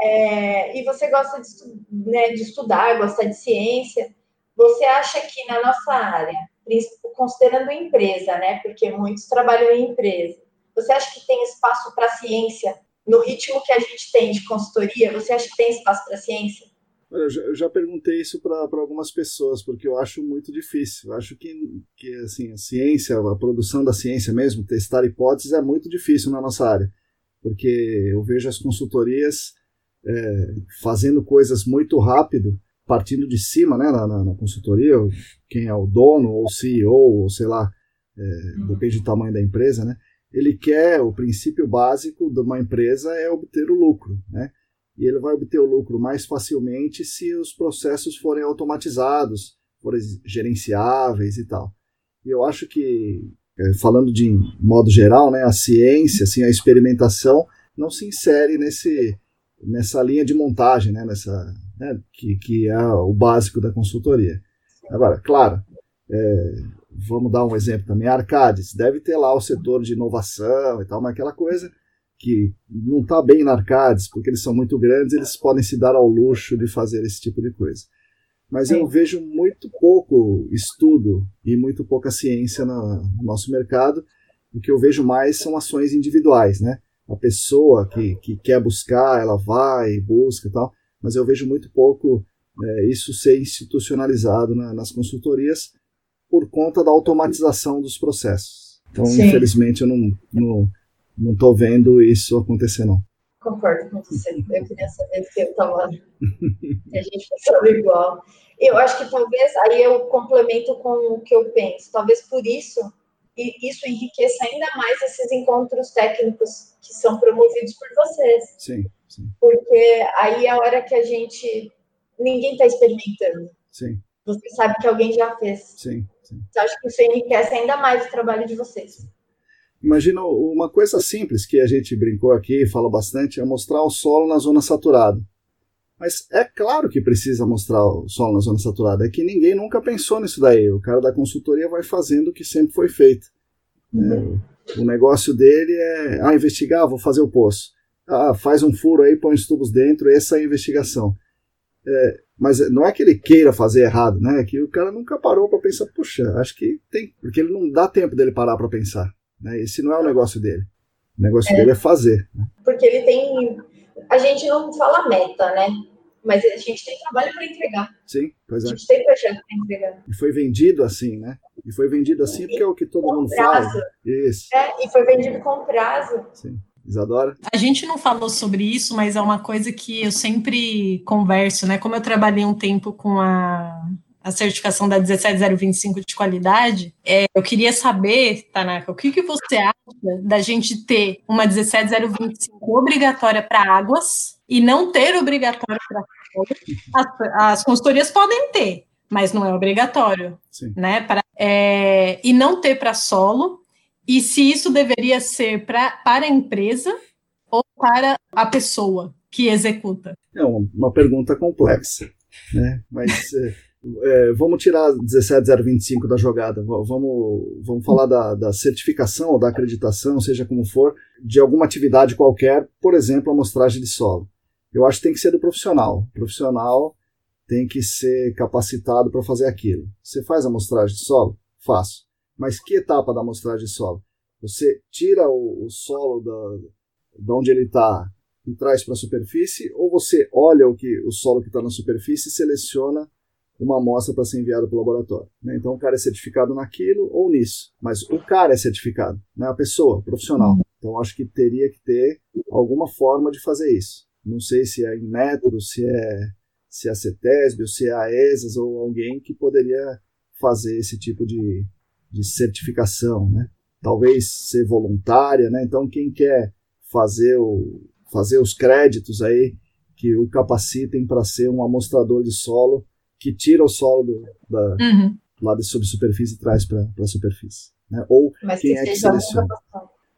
É, e você gosta de, né, de estudar, gosta de ciência. Você acha que na nossa área, considerando empresa, né, porque muitos trabalham em empresa, você acha que tem espaço para ciência no ritmo que a gente tem de consultoria? Você acha que tem espaço para ciência? Já, eu já perguntei isso para algumas pessoas, porque eu acho muito difícil. Eu acho que, que assim, a ciência, a produção da ciência mesmo, testar hipóteses, é muito difícil na nossa área. Porque eu vejo as consultorias é, fazendo coisas muito rápido, partindo de cima né, na, na, na, consultoria, quem é o dono, ou CEO, ou sei lá, é, depende do tamanho da empresa, né? Ele quer, o princípio básico de uma empresa é obter o lucro, né? e ele vai obter o lucro mais facilmente se os processos forem automatizados, forem gerenciáveis e tal. E eu acho que, é, falando de modo geral, né, a ciência, assim, a experimentação não se insere nesse, nessa linha de montagem, né, nessa, né, que, que é o básico da consultoria. Agora, claro, é, vamos dar um exemplo também, a Arcades deve ter lá o setor de inovação e tal, mas aquela coisa que não está bem na Arcades, porque eles são muito grandes, eles podem se dar ao luxo de fazer esse tipo de coisa. Mas Sim. eu vejo muito pouco estudo e muito pouca ciência no, no nosso mercado. O que eu vejo mais são ações individuais, né? A pessoa que, que quer buscar, ela vai, busca e tal. Mas eu vejo muito pouco é, isso ser institucionalizado na, nas consultorias por conta da automatização dos processos. Então, Sim. infelizmente, eu não, não não estou vendo isso acontecer, não. concordo com você. Eu queria saber se eu estava. se a gente pensava igual. Eu acho que talvez, aí eu complemento com o que eu penso, talvez por isso, e isso enriqueça ainda mais esses encontros técnicos que são promovidos por vocês. Sim, sim. Porque aí é a hora que a gente. Ninguém está experimentando. Sim. Você sabe que alguém já fez. Sim, sim. Então, acho que isso enriquece ainda mais o trabalho de vocês. Imagina uma coisa simples que a gente brincou aqui e fala bastante, é mostrar o solo na zona saturada. Mas é claro que precisa mostrar o solo na zona saturada, é que ninguém nunca pensou nisso daí. O cara da consultoria vai fazendo o que sempre foi feito. Uhum. É, o negócio dele é, ah, investigar, vou fazer o poço. Ah, faz um furo aí, põe os tubos dentro, essa é a investigação. É, mas não é que ele queira fazer errado, né? É que o cara nunca parou para pensar, puxa, acho que tem, porque ele não dá tempo dele parar para pensar. Né? Esse não é o negócio dele. O negócio é. dele é fazer. Né? Porque ele tem. A gente não fala meta, né? Mas a gente tem trabalho para entregar. Sim, pois é. A gente tem projeto para entregar. E foi vendido assim, né? E foi vendido assim porque é o que todo com mundo prazo. faz. Isso. É, e foi vendido com prazo. Sim. Isadora? A gente não falou sobre isso, mas é uma coisa que eu sempre converso, né? Como eu trabalhei um tempo com a a certificação da 17025 de qualidade, é, eu queria saber, Tanaka, o que, que você acha da gente ter uma 17025 obrigatória para águas e não ter obrigatório para as, as consultorias podem ter, mas não é obrigatório, Sim. né? Pra, é, e não ter para solo, e se isso deveria ser pra, para a empresa ou para a pessoa que executa? É uma pergunta complexa, né? Mas é, vamos tirar 17025 da jogada, vamos, vamos falar da, da certificação ou da acreditação, seja como for, de alguma atividade qualquer, por exemplo, a amostragem de solo. Eu acho que tem que ser do profissional. O profissional tem que ser capacitado para fazer aquilo. Você faz a amostragem de solo? Faço. Mas que etapa da amostragem de solo? Você tira o, o solo da, de onde ele está e traz para a superfície, ou você olha o que o solo que está na superfície e seleciona uma amostra para ser enviada para o laboratório. Né? Então o cara é certificado naquilo ou nisso, mas o cara é certificado, né? a pessoa, o profissional. Então acho que teria que ter alguma forma de fazer isso. Não sei se é em método, se é se é a CETESB, ou se é a ESAS ou alguém que poderia fazer esse tipo de, de certificação, né? Talvez ser voluntária, né? Então quem quer fazer o fazer os créditos aí que o capacitem para ser um amostrador de solo que tira o solo do, da, uhum. lá da subsuperfície e traz para a superfície. Né? Ou Mas quem que é que seleciona.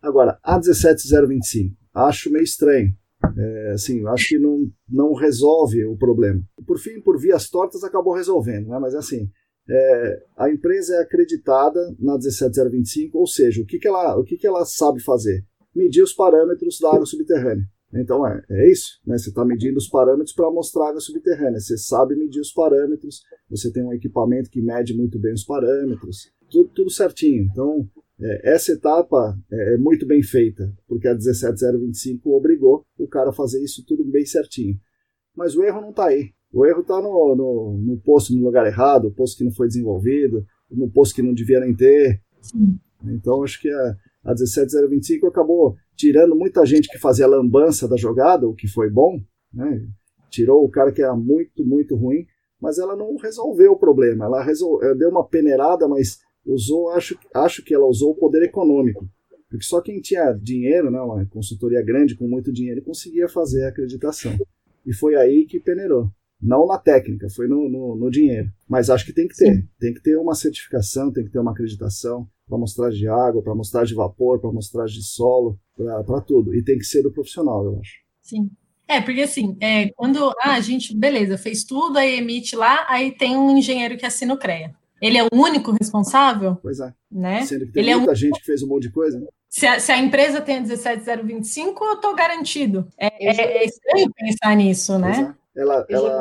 Agora, a 17025, acho meio estranho. É, assim, acho que não, não resolve o problema. Por fim, por vias tortas, acabou resolvendo, né? mas assim, é, a empresa é acreditada na 17025, ou seja, o que, que, ela, o que, que ela sabe fazer? Medir os parâmetros da água subterrânea. Então é, é isso, né? Você está medindo os parâmetros para mostrar água subterrânea. Você sabe medir os parâmetros, você tem um equipamento que mede muito bem os parâmetros, tudo, tudo certinho. Então é, essa etapa é, é, muito bem feita, porque a 17025 obrigou o cara a fazer isso tudo bem certinho. Mas o erro não está aí. O erro está no, no, no, posto no lugar errado, o posto que não foi desenvolvido, no posto que não devia nem ter. Sim. Então acho que a, a 17025 acabou tirando muita gente que fazia lambança da jogada, o que foi bom, né? tirou o cara que era muito, muito ruim, mas ela não resolveu o problema. Ela, resol... ela deu uma peneirada, mas usou, acho, acho que ela usou o poder econômico. Porque só quem tinha dinheiro, né, uma consultoria grande com muito dinheiro, conseguia fazer a acreditação. E foi aí que peneirou. Não na técnica, foi no, no, no dinheiro. Mas acho que tem que ter. Sim. Tem que ter uma certificação, tem que ter uma acreditação para amostragem de água, para amostragem de vapor, para amostragem de solo, para tudo. E tem que ser do profissional, eu acho. Sim. É, porque assim, é, quando ah, a gente, beleza, fez tudo, aí emite lá, aí tem um engenheiro que assina o CREA. Ele é o único responsável? Pois é. Né? Sendo que tem Ele muita é gente que fez um monte de coisa, né? Se a, se a empresa tem 17025, eu estou garantido. É, é, é, estranho pensar nisso, né? Ela, ela,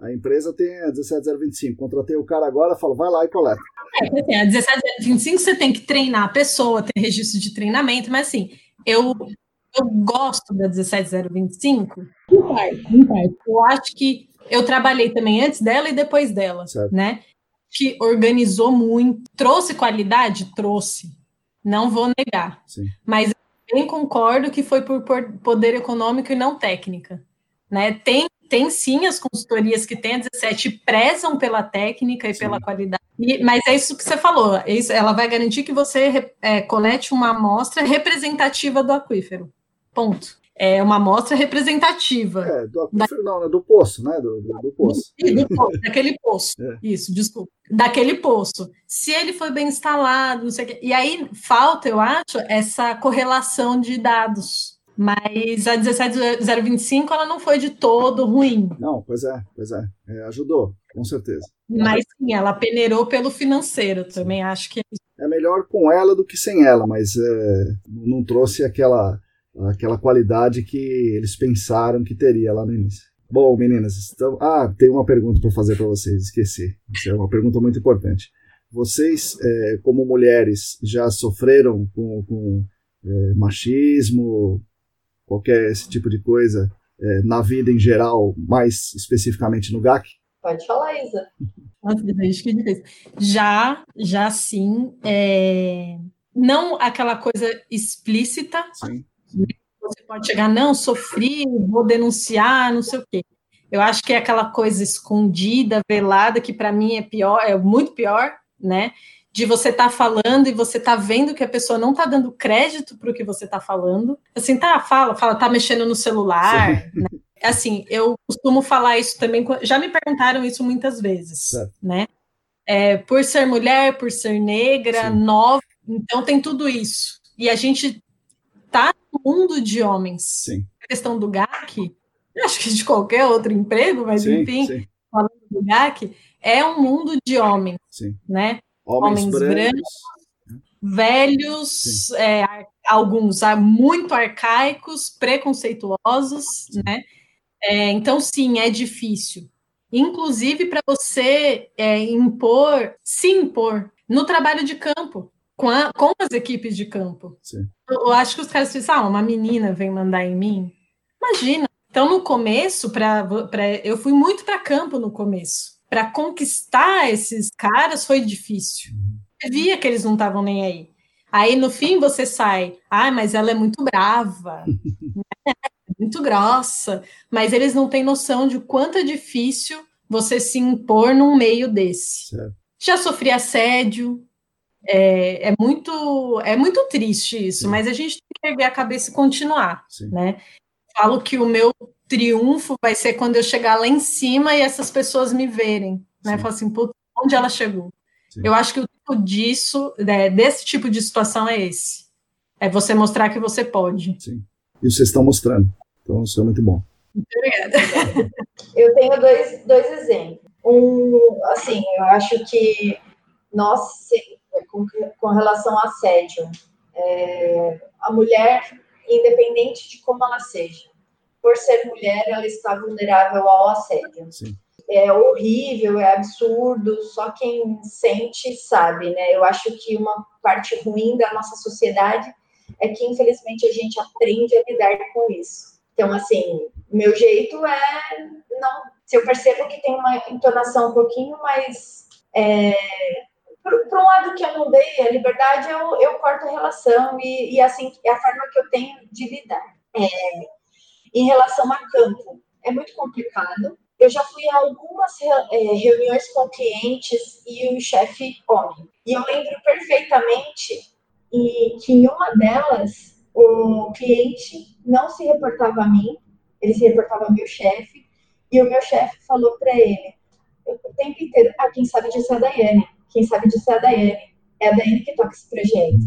a, a, empresa tem a 17025. Contratei o cara agora, falo, vai lá e coleta. É, assim, a 17025 você tem que treinar a pessoa, ter registro de treinamento, mas assim, eu, eu gosto da 17025 em parte, em parte. Eu acho que eu trabalhei também antes dela e depois dela, certo. né? Que organizou muito, trouxe qualidade, trouxe. Não vou negar. Sim. Mas também concordo que foi por poder econômico e não técnica. Né? Tem, tem sim as consultorias que têm a 17 prezam pela técnica e sim. pela qualidade, e, mas é isso que você falou, é isso, ela vai garantir que você é, colete uma amostra representativa do aquífero. Ponto é uma amostra representativa. É, do aquífero da... não, né? do poço, né? Do, do, do poço. Do, poço. daquele poço. É. Isso, desculpa. Daquele poço. Se ele foi bem instalado, não sei o quê. E aí falta, eu acho, essa correlação de dados. Mas a 17025 ela não foi de todo ruim. Não, pois é, pois é. é ajudou, com certeza. Mas sim, ela peneirou pelo financeiro, também acho que é, melhor com ela do que sem ela, mas é, não trouxe aquela aquela qualidade que eles pensaram que teria lá no início. Bom, meninas, estão... ah, tem uma pergunta para fazer para vocês, esqueci. Isso é uma pergunta muito importante. Vocês, é, como mulheres, já sofreram com, com é, machismo, qualquer esse tipo de coisa, é, na vida em geral, mais especificamente no GAC? Pode falar, Isa. [laughs] Nossa, que difícil. Já, já sim. É... Não aquela coisa explícita, sim. Você pode chegar, não, sofri, vou denunciar, não sei o quê. Eu acho que é aquela coisa escondida, velada, que para mim é pior, é muito pior, né? De você estar tá falando e você tá vendo que a pessoa não tá dando crédito para o que você tá falando. Assim, tá, fala, fala, tá mexendo no celular. Né? Assim, eu costumo falar isso também. Já me perguntaram isso muitas vezes, certo. né? É, por ser mulher, por ser negra, Sim. nova, então tem tudo isso. E a gente tá no mundo de homens. Sim. A questão do GAC, acho que de qualquer outro emprego, mas sim, enfim, sim. falando do GAC, é um mundo de homens, sim. né? Homens, homens brancos, brancos velhos, é, alguns muito arcaicos, preconceituosos, né? É, então, sim, é difícil. Inclusive para você é, impor, se impor no trabalho de campo com, a, com as equipes de campo. Eu, eu, acho que os caras pensam, ah, uma menina vem mandar em mim. Imagina. Então, no começo, pra, pra, eu fui muito para campo no começo. Para conquistar esses caras foi difícil. Eu via que eles não estavam nem aí. Aí, no fim, você sai, ah, mas ela é muito brava, [laughs] né? muito grossa, mas eles não têm noção de quanto é difícil você se impor num meio desse. Certo. Já sofri assédio, é, é, muito, é muito triste isso, Sim. mas a gente tem que erguer a cabeça e continuar, Sim. né? Falo que o meu triunfo vai ser quando eu chegar lá em cima e essas pessoas me verem, né? Falo assim, onde ela chegou? Sim. Eu acho que o tipo disso, né, desse tipo de situação é esse. É você mostrar que você pode. Sim. E vocês estão mostrando. Então, isso é muito bom. Muito obrigada. [laughs] Eu tenho dois, dois exemplos. Um, assim, eu acho que nós com, com relação ao assédio. É, a mulher, independente de como ela seja, por ser mulher, ela está vulnerável ao assédio. Sim. É horrível, é absurdo, só quem sente sabe, né? Eu acho que uma parte ruim da nossa sociedade é que, infelizmente, a gente aprende a lidar com isso. Então, assim, meu jeito é não. Se eu percebo que tem uma entonação um pouquinho mais é, para um lado que eu não dei a liberdade, eu, eu corto a relação e, e assim é a forma que eu tenho de lidar. É, em relação a campo, é muito complicado. Eu já fui a algumas é, reuniões com clientes e o chefe homem. E eu lembro perfeitamente que em uma delas o cliente não se reportava a mim, ele se reportava ao meu chefe, e o meu chefe falou para ele o tempo inteiro: Ah, quem sabe disso é a Daiane quem sabe disso é a Daiane. É a Daiane que toca esse projeto.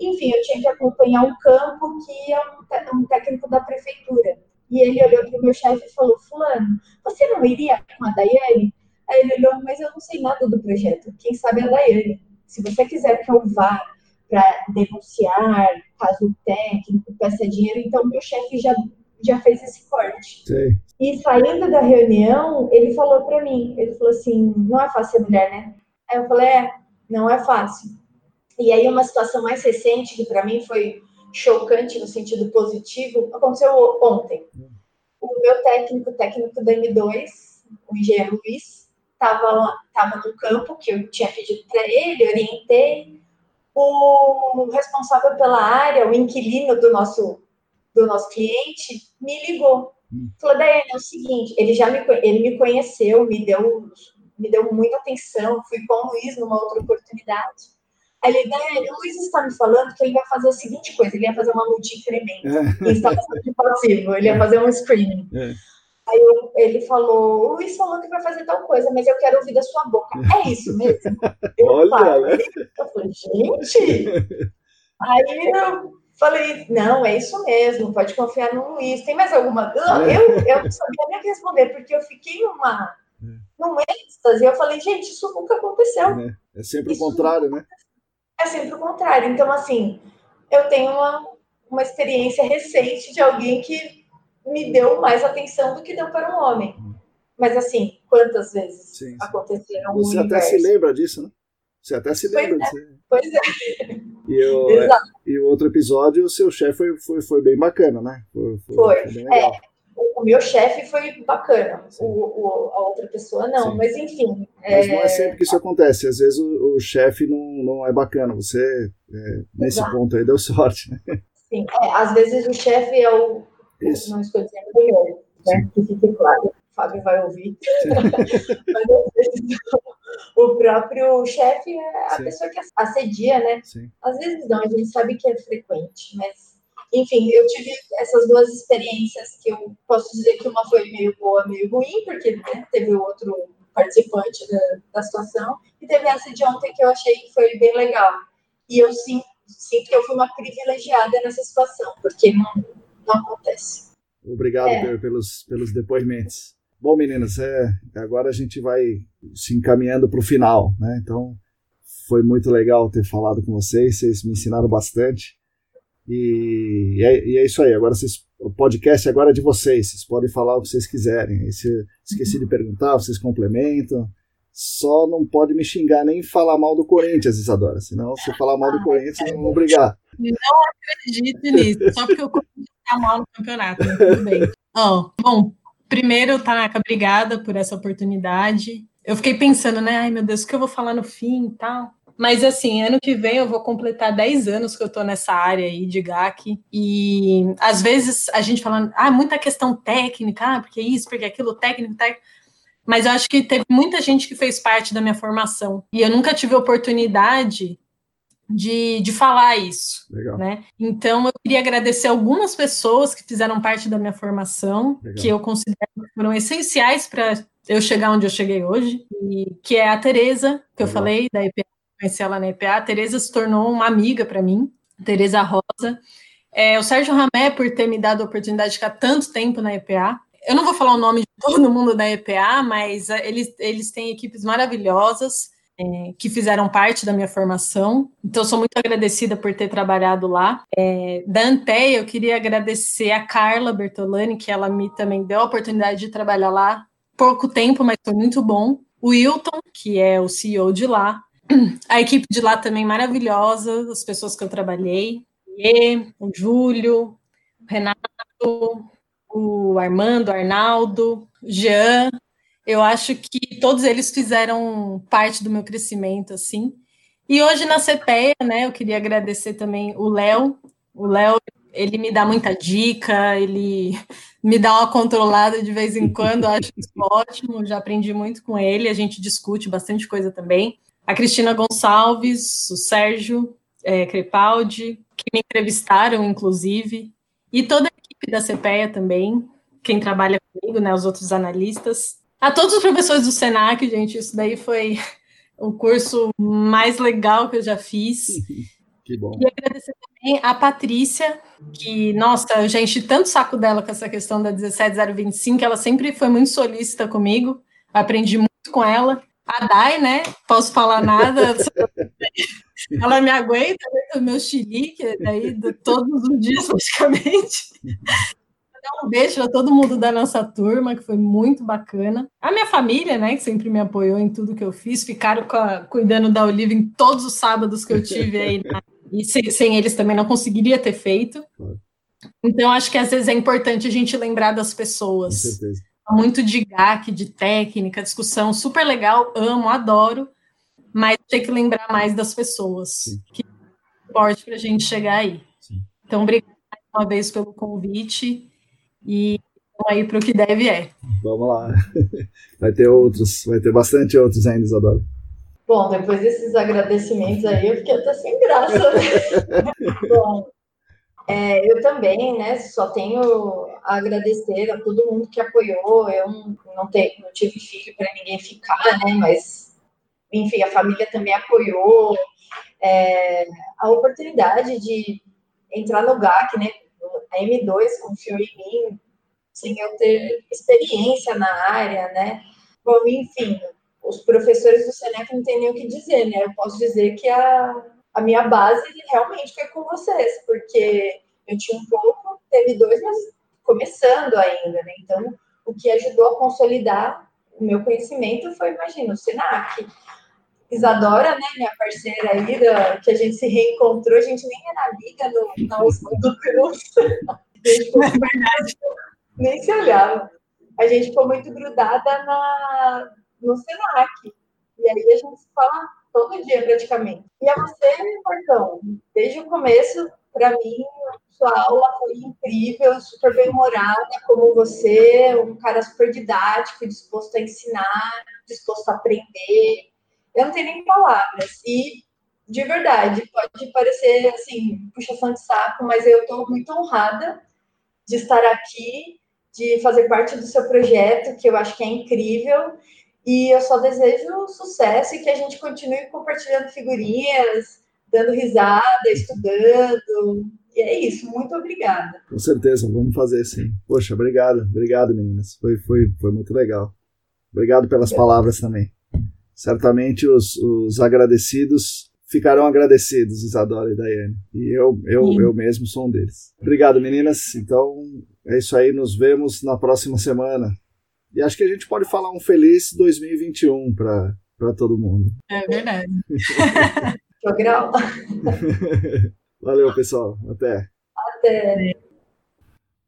Enfim, eu tinha que acompanhar um campo que é um, um técnico da prefeitura. E ele olhou para o meu chefe e falou: Fulano, você não iria com a Daiane? Aí ele olhou, mas eu não sei nada do projeto. Quem sabe é a Daiane. Se você quiser que eu vá para denunciar caso técnico, peça dinheiro, então meu chefe já, já fez esse corte. Sei. E saindo da reunião, ele falou para mim, ele falou assim, não é fácil ser mulher, né? Aí eu falei, é, não é fácil. E aí uma situação mais recente que para mim foi chocante no sentido positivo, aconteceu ontem. O meu técnico, técnico da M2, o engenheiro Luiz, estava tava no campo que eu tinha pedido para ele, orientei. o responsável pela área, o inquilino do nosso, do nosso cliente, me ligou. Hum. Falou, Daiane, é o seguinte, ele já me, ele me conheceu, me deu, me deu muita atenção, fui com o Luiz numa outra oportunidade. Ele, Daiane, o Luiz está me falando que ele vai fazer a seguinte coisa, ele ia fazer uma multi-incremento, é. instalação de passivo, ele ia fazer um screening. É. Aí eu, ele falou, o Luiz falou que vai fazer tal coisa, mas eu quero ouvir da sua boca. É isso mesmo? [laughs] Eu Olha, falei, né? eu falei, gente! Aí eu falei, não, é isso mesmo, pode confiar no Luiz. Tem mais alguma dúvida? Eu, eu não sabia nem responder, porque eu fiquei uma, é. num êxtase. Eu falei, gente, isso nunca aconteceu. É, é sempre isso o contrário, né? É sempre o contrário. Então, assim, eu tenho uma, uma experiência recente de alguém que me deu mais atenção do que deu para um homem. Hum. Mas assim, quantas vezes sim, sim. aconteceram Você até se lembra disso, né? Você até se lembra pois disso. É, pois é. E, o, é, e o outro episódio, o seu chefe foi, foi, foi bem bacana, né? Foi. foi, foi. é, o meu chefe foi bacana, o, o, a outra pessoa não, sim. mas enfim. Mas não é sempre que isso acontece, às vezes o, o chefe não, não é bacana, você, é, nesse Exato. ponto aí, deu sorte. Né? Sim, é, às vezes o chefe é o isso. Não estou dizendo melhor, né? Que fique claro. O Fábio vai ouvir. [laughs] Mas o próprio chefe é a Sim. pessoa que assedia, né? Sim. Às vezes não, a gente sabe que é frequente, mas enfim, eu tive essas duas experiências que eu posso dizer que uma foi meio boa, meio ruim, porque né, teve outro participante da, da, situação, e teve essa de ontem que eu achei que foi bem legal. E eu sinto, sinto que eu fui uma privilegiada nessa situação, porque não, não acontece. Obrigado é. pelos, pelos depoimentos. Bom, meninas, é, agora a gente vai se encaminhando para o final, né? Então, foi muito legal ter falado com vocês, vocês me ensinaram bastante. E, é, e é, isso aí, agora vocês, o podcast agora é de vocês, vocês podem falar o que vocês quiserem. se esqueci de perguntar, vocês complementam. Só não pode me xingar nem falar mal do Corinthians, Isadora, senão se falar mal do Corinthians, não vão brigar. Não acredito nisso, só porque o Corinthians tá mal no campeonato, tudo bem. Oh, bom, primeiro, Tanaka, obrigada por essa oportunidade. Eu fiquei pensando, né? Ai, meu Deus, o que eu vou falar no fim e tal. Mas assim, ano que vem eu vou completar 10 anos que eu tô nessa área aí de GAC. E às vezes a gente falando, ah, muita questão técnica, ah, porque isso, porque aquilo, técnico, técnico. Mas eu acho que teve muita gente que fez parte da minha formação. E eu nunca tive oportunidade de, de falar isso. Legal. Né? Então, eu queria agradecer algumas pessoas que fizeram parte da minha formação, Legal. que eu considero que foram essenciais para eu chegar onde eu cheguei hoje, e, que é a Tereza, que Legal. eu falei, da EPA, conheci ela na EPA. A Tereza se tornou uma amiga para mim, Tereza Rosa. É, o Sérgio Ramé, por ter me dado a oportunidade de ficar tanto tempo na EPA. Eu não vou falar o nome de todo mundo da EPA, mas é, eles, eles têm equipes maravilhosas é, que fizeram parte da minha formação. Então, sou muito agradecida por ter trabalhado lá. É, da Anteia, eu queria agradecer a Carla Bertolani, que ela me também deu a oportunidade de trabalhar lá. Pouco tempo, mas foi muito bom. O Wilton, que é o CEO de lá. [clears throat] A equipe de lá também maravilhosa, as pessoas que eu trabalhei. O Júlio, o Renato, o Armando, o Arnaldo, o Jean, eu acho que todos eles fizeram parte do meu crescimento, assim. E hoje na CPEA, né, eu queria agradecer também o Léo. O Léo, ele me dá muita dica, ele [laughs] me dá uma controlada de vez em quando, acho isso ótimo, já aprendi muito com ele, a gente discute bastante coisa também. A Cristina Gonçalves, o Sérgio é, Crepaldi, que me entrevistaram, inclusive, e toda a equipe da CPEA também, quem trabalha comigo, né, os outros analistas. A todos os professores do Senac, gente, isso daí foi o [laughs] curso mais legal que eu já fiz. [laughs] Que bom. E agradecer também a Patrícia, que, nossa, eu já enchi tanto saco dela com essa questão da 17025, ela sempre foi muito solícita comigo, aprendi muito com ela. A Dai, né? Posso falar nada. [laughs] ela me aguenta, o meu chilique, aí, todos os dias, praticamente um beijo a todo mundo da nossa turma, que foi muito bacana. A minha família, né, que sempre me apoiou em tudo que eu fiz, ficaram a, cuidando da Olivia em todos os sábados que eu tive aí. Né? E sem, sem eles também não conseguiria ter feito. Então, acho que às vezes é importante a gente lembrar das pessoas. Com certeza. Muito de GAC, de técnica, discussão, super legal, amo, adoro, mas tem que lembrar mais das pessoas. Que suporte para a gente chegar aí. Sim. Então, obrigada uma vez pelo convite e aí para o que deve é. Vamos lá. [laughs] Vai ter outros, vai ter bastante outros ainda, Isadora. Bom, depois desses agradecimentos aí, eu fiquei até sem graça. Né? [laughs] Bom, é, eu também, né, só tenho a agradecer a todo mundo que apoiou. Eu não, não tive filho para ninguém ficar, né, mas, enfim, a família também apoiou. É, a oportunidade de entrar no GAC, né, a M2 confiou em mim, sem eu ter experiência na área, né? Bom, enfim, os professores do Senec não tem nem o que dizer, né? Eu posso dizer que a, a minha base realmente foi com vocês, porque eu tinha um pouco, teve dois, mas começando ainda, né? Então, o que ajudou a consolidar o meu conhecimento foi, imagina, o Senac. Isadora, né, minha parceira aí, da, que a gente se reencontrou, a gente nem era amiga no, no do Cruz. [laughs] [laughs] É nem se olhava. A gente ficou muito grudada na, no Senac. E aí a gente se fala todo dia praticamente. E a você, Marcão, desde o começo, para mim, sua aula foi incrível, super bem-humorada, como você, um cara super didático, disposto a ensinar, disposto a aprender. Eu não tenho nem palavras. E, de verdade, pode parecer, assim, puxação de saco, mas eu estou muito honrada de estar aqui de fazer parte do seu projeto, que eu acho que é incrível. E eu só desejo sucesso e que a gente continue compartilhando figurinhas, dando risada, estudando. E é isso, muito obrigada. Com certeza, vamos fazer sim. Poxa, obrigado, obrigado meninas. Foi, foi, foi muito legal. Obrigado pelas palavras também. Certamente os, os agradecidos ficarão agradecidos, Isadora e Daiane. E eu, eu, eu mesmo sou um deles. Obrigado, meninas. Então, é isso aí. Nos vemos na próxima semana. E acho que a gente pode falar um feliz 2021 para todo mundo. É verdade. [laughs] Programa. Valeu, pessoal. Até. Até.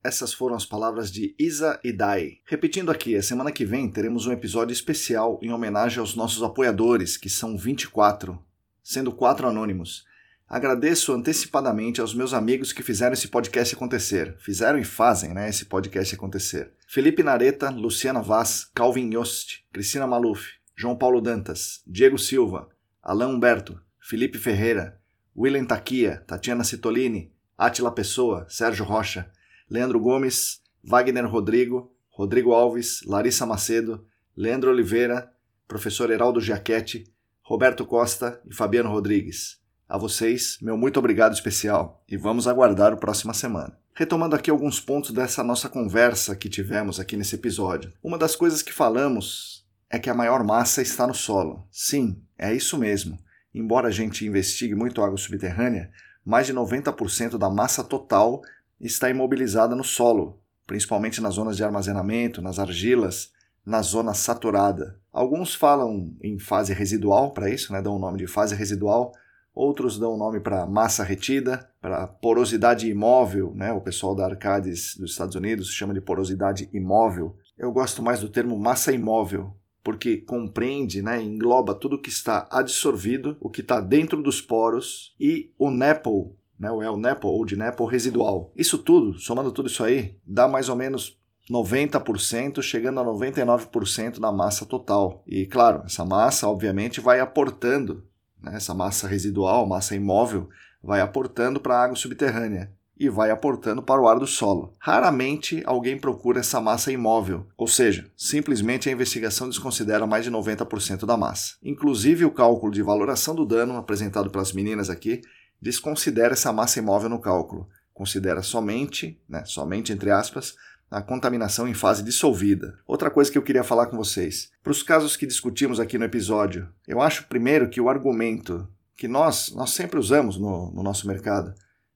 Essas foram as palavras de Isa e Dai. Repetindo aqui, a semana que vem teremos um episódio especial em homenagem aos nossos apoiadores, que são 24 sendo quatro anônimos. Agradeço antecipadamente aos meus amigos que fizeram esse podcast acontecer. Fizeram e fazem né, esse podcast acontecer. Felipe Nareta, Luciana Vaz, Calvin Yost, Cristina Maluf, João Paulo Dantas, Diego Silva, Alain Humberto, Felipe Ferreira, William Taquia, Tatiana Citolini, Atila Pessoa, Sérgio Rocha, Leandro Gomes, Wagner Rodrigo, Rodrigo Alves, Larissa Macedo, Leandro Oliveira, professor Heraldo Giachetti, Roberto Costa e Fabiano Rodrigues. A vocês, meu muito obrigado especial e vamos aguardar o próxima semana. Retomando aqui alguns pontos dessa nossa conversa que tivemos aqui nesse episódio. Uma das coisas que falamos é que a maior massa está no solo. Sim, é isso mesmo. Embora a gente investigue muito água subterrânea, mais de 90% da massa total está imobilizada no solo, principalmente nas zonas de armazenamento, nas argilas, na zona saturada. Alguns falam em fase residual para isso, né, dão o nome de fase residual. Outros dão o nome para massa retida, para porosidade imóvel, né? o pessoal da Arcades dos Estados Unidos chama de porosidade imóvel. Eu gosto mais do termo massa imóvel, porque compreende, né, engloba tudo que está adsorvido, o que está dentro dos poros e o NEPL, né, o El NEPL ou de NEPL residual. Isso tudo, somando tudo isso aí, dá mais ou menos 90%, chegando a 99% da massa total. E claro, essa massa obviamente vai aportando, né, essa massa residual, massa imóvel, vai aportando para a água subterrânea e vai aportando para o ar do solo. Raramente alguém procura essa massa imóvel, ou seja, simplesmente a investigação desconsidera mais de 90% da massa. Inclusive o cálculo de valoração do dano apresentado pelas meninas aqui desconsidera essa massa imóvel no cálculo. Considera somente, né, somente entre aspas, a contaminação em fase dissolvida. Outra coisa que eu queria falar com vocês. Para os casos que discutimos aqui no episódio, eu acho primeiro que o argumento que nós, nós sempre usamos no, no nosso mercado,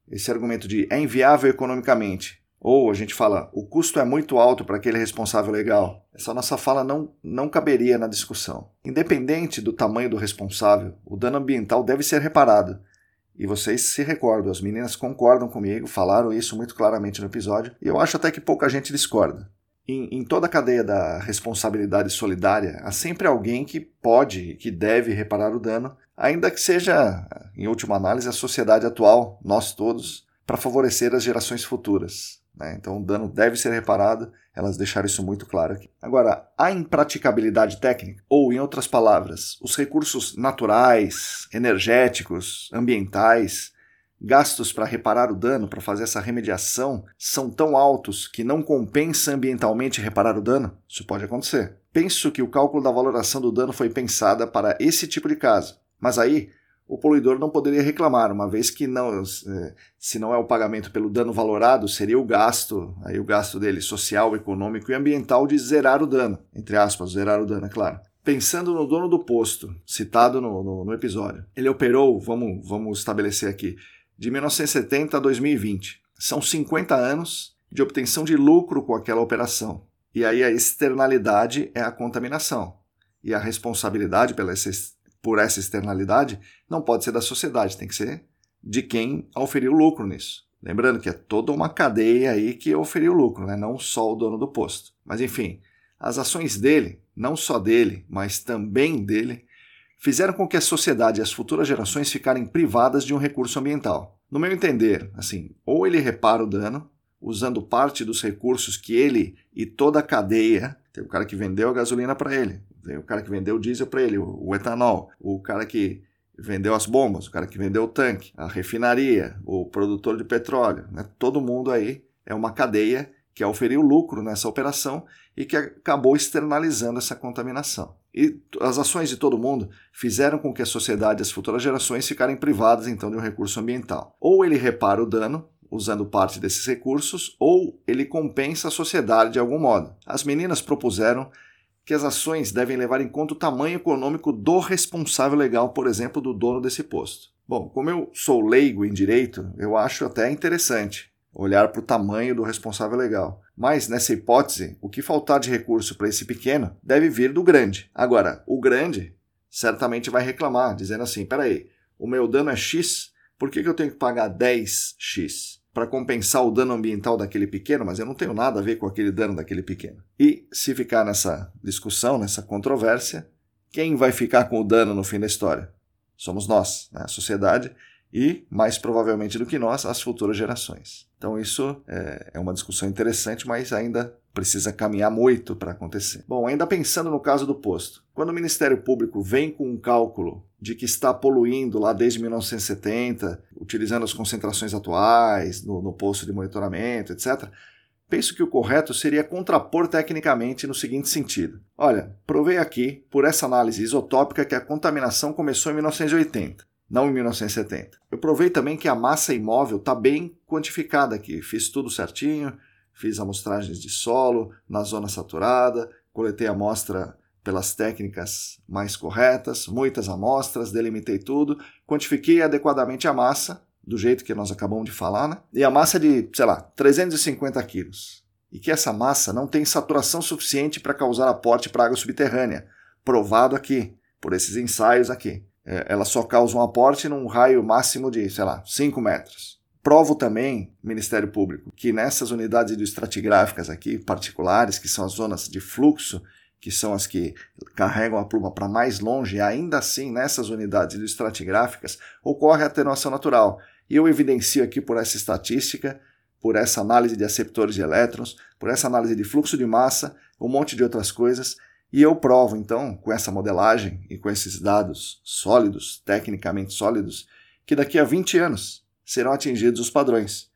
esse argumento de é inviável economicamente, ou a gente fala o custo é muito alto para aquele responsável legal, essa nossa fala não, não caberia na discussão. Independente do tamanho do responsável, o dano ambiental deve ser reparado e vocês se recordam, as meninas concordam comigo, falaram isso muito claramente no episódio, e eu acho até que pouca gente discorda. Em, em, toda a cadeia da responsabilidade solidária, há sempre alguém que pode, que deve reparar o dano, ainda que seja, em última análise, a sociedade atual, nós todos, para favorecer as gerações futuras. Né? Então o dano deve ser reparado, elas deixaram isso muito claro aqui. Agora, a impraticabilidade técnica, ou em outras palavras, os recursos naturais, energéticos, ambientais, gastos para reparar o dano, para fazer essa remediação, são tão altos que não compensa ambientalmente reparar o dano? Isso pode acontecer. Penso que o cálculo da valoração do dano foi pensada para esse tipo de caso. Mas aí o poluidor não poderia reclamar, uma vez que não, é, se não é o pagamento pelo dano valorado, seria o gasto, aí o gasto dele social, econômico e ambiental de zerar o dano, entre aspas, zerar o dano, é claro. Pensando no dono do posto, citado no, no, no episódio, ele operou, vamos, vamos estabelecer aqui, de 1970 a 2020. São 50 anos de obtenção de lucro com aquela operação. E aí a externalidade é a contaminação. E a responsabilidade pela por essa externalidade não pode ser da sociedade, tem que ser de quem oferiu lucro nisso. Lembrando que é toda uma cadeia aí que oferiu lucro, né? não só o dono do posto. Mas enfim, as ações dele, não só dele, mas também dele, fizeram com que a sociedade e as futuras gerações ficarem privadas de um recurso ambiental. No meu entender, assim, ou ele repara o dano, usando parte dos recursos que ele e toda a cadeia, tem o cara que vendeu a gasolina para ele, o cara que vendeu o diesel para ele, o, etanol, o cara que vendeu as bombas, o cara que vendeu o tanque, a refinaria, o produtor de petróleo, né? todo mundo aí é uma cadeia que oferiu lucro nessa operação e que acabou externalizando essa contaminação. E as ações de todo mundo fizeram com que a sociedade e as futuras gerações ficarem privadas então de um recurso ambiental. Ou ele repara o dano usando parte desses recursos, ou ele compensa a sociedade de algum modo. As meninas propuseram que as ações devem levar em conta o tamanho econômico do responsável legal, por exemplo, do dono desse posto. Bom, como eu sou leigo em direito, eu acho até interessante olhar para o tamanho do responsável legal. Mas, nessa hipótese, o que faltar de recurso para esse pequeno deve vir do grande. Agora, o grande certamente vai reclamar, dizendo assim: peraí, o meu dano é X, por que, que eu tenho que pagar 10X? Para compensar o dano ambiental daquele pequeno, mas eu não tenho nada a ver com aquele dano daquele pequeno. E se ficar nessa discussão, nessa controvérsia, quem vai ficar com o dano no fim da história? Somos nós, né? a sociedade, e, mais provavelmente do que nós, as futuras gerações. Então, isso é, é uma discussão interessante, mas ainda precisa caminhar muito para acontecer. Bom, ainda pensando no caso do posto, quando o Ministério Público vem com um cálculo de que está poluindo lá desde 1970, utilizando as concentrações atuais no, no posto de monitoramento, etc., penso que o correto seria contrapor tecnicamente no seguinte sentido: olha, provei aqui, por essa análise isotópica, que a contaminação começou em 1980 não em 1970. Eu provei também que a massa imóvel está bem quantificada aqui. Fiz tudo certinho, fiz amostragens de solo na zona saturada, coletei amostra pelas técnicas mais corretas, muitas amostras, delimitei tudo, quantifiquei adequadamente a massa, do jeito que nós acabamos de falar, né? E a massa de, sei lá, 350 quilos. E que essa massa não tem saturação suficiente para causar aporte para água subterrânea, provado aqui, por esses ensaios aqui é, ela só causa um aporte num raio máximo de, sei lá, 5 metros. Provo também, Ministério Público, que nessas unidades hidroestratigráficas aqui, particulares, que são as zonas de fluxo, que são as que carregam a pluma para mais longe, ainda assim, nessas unidades hidroestratigráficas, ocorre atenuação natural. E eu evidencio aqui por essa estatística, por essa análise de aceptores de elétrons, por essa análise de fluxo de massa, um monte de outras coisas, e eu provo, então, com essa modelagem e com esses dados sólidos, tecnicamente sólidos, que daqui a 20 anos serão atingidos os padrões.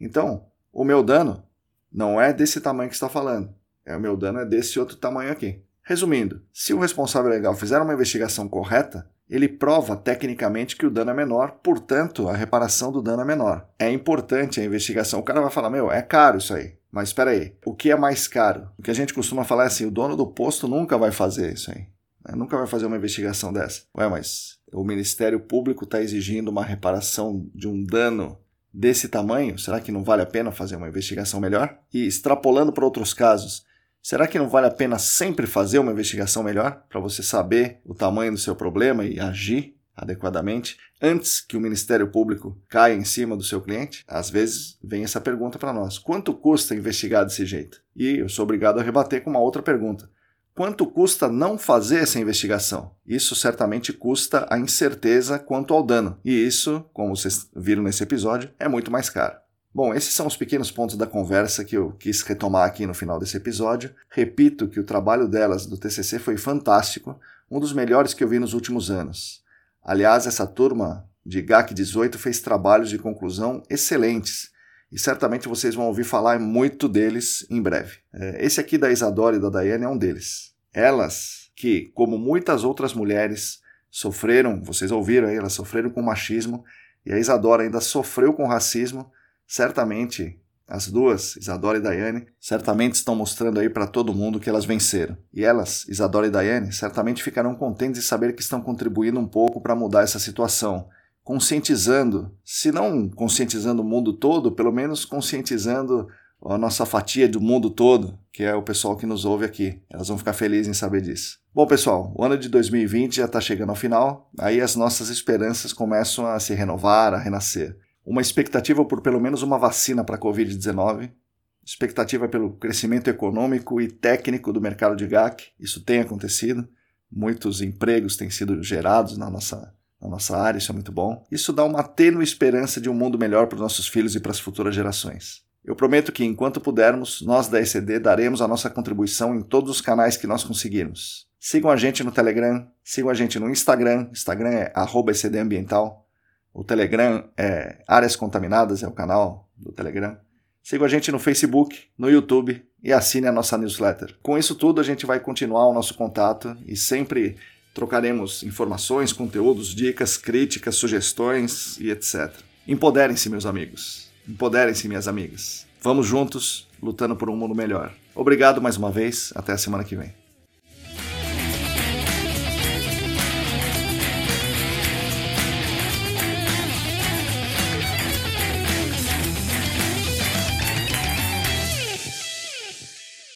Então, o meu dano não é desse tamanho que está falando. É o meu dano é desse outro tamanho aqui. Resumindo, se o responsável legal fizer uma investigação correta, ele prova tecnicamente que o dano é menor, portanto, a reparação do dano é menor. É importante a investigação. O cara vai falar: meu, é caro isso aí. Mas espera aí, o que é mais caro? O que a gente costuma falar é assim, o dono do posto nunca vai fazer isso aí. Né? Nunca vai fazer uma investigação dessa. Ué, mas o Ministério Público está exigindo uma reparação de um dano desse tamanho? Será que não vale a pena fazer uma investigação melhor? E extrapolando para outros casos, será que não vale a pena sempre fazer uma investigação melhor para você saber o tamanho do seu problema e agir adequadamente antes que o Ministério Público caia em cima do seu cliente? Às vezes vem essa pergunta para nós: quanto custa investigar desse jeito? E eu sou obrigado a rebater com uma outra pergunta: Quanto custa não fazer essa investigação? Isso certamente custa a incerteza quanto ao dano, e isso, como vocês viram nesse episódio, é muito mais caro. Bom, esses são os pequenos pontos da conversa que eu quis retomar aqui no final desse episódio. Repito que o trabalho delas do TCC foi fantástico, um dos melhores que eu vi nos últimos anos. Aliás, essa turma de GAC 18 fez trabalhos de conclusão excelentes e certamente vocês vão ouvir falar muito deles em breve. É, esse aqui da Isadora e da Daiane é um deles. Elas, que, como muitas outras mulheres, sofreram, vocês ouviram aí, elas sofreram com machismo, e a Isadora ainda sofreu com racismo, certamente as duas, Isadora e Daiane, certamente estão mostrando aí para todo mundo que elas venceram. E elas, Isadora e Daiane, certamente ficarão contentes de saber que estão contribuindo um pouco para mudar essa situação conscientizando, se não conscientizando o mundo todo, pelo menos conscientizando a nossa fatia do mundo todo, que é o pessoal que nos ouve aqui. Elas vão ficar felizes em saber disso. Bom, pessoal, o ano de 2020 já está chegando ao final, aí as nossas esperanças começam a se renovar, a renascer. Uma expectativa por pelo menos uma vacina para a Covid-19, expectativa pelo crescimento econômico e técnico do mercado de GAC, isso tem acontecido, muitos empregos têm sido gerados na nossa na nossa área, isso é muito bom. Isso dá uma tênue esperança de um mundo melhor para os nossos filhos e para as futuras gerações. Eu prometo que, enquanto pudermos, nós da ECD daremos a nossa contribuição em todos os canais que nós conseguirmos. Sigam a gente no Telegram, sigam a gente no Instagram, Instagram é @ecdambiental. O Telegram é Áreas Contaminadas, é o canal do Telegram. Sigam a gente no Facebook, no YouTube e assine a nossa newsletter. Com isso tudo, a gente vai continuar o nosso contato e sempre Trocaremos informações, conteúdos, dicas, críticas, sugestões e etc. Empoderem-se, meus amigos. Empoderem-se, minhas amigas. Vamos juntos, lutando por um mundo melhor. Obrigado mais uma vez. Até a semana que vem.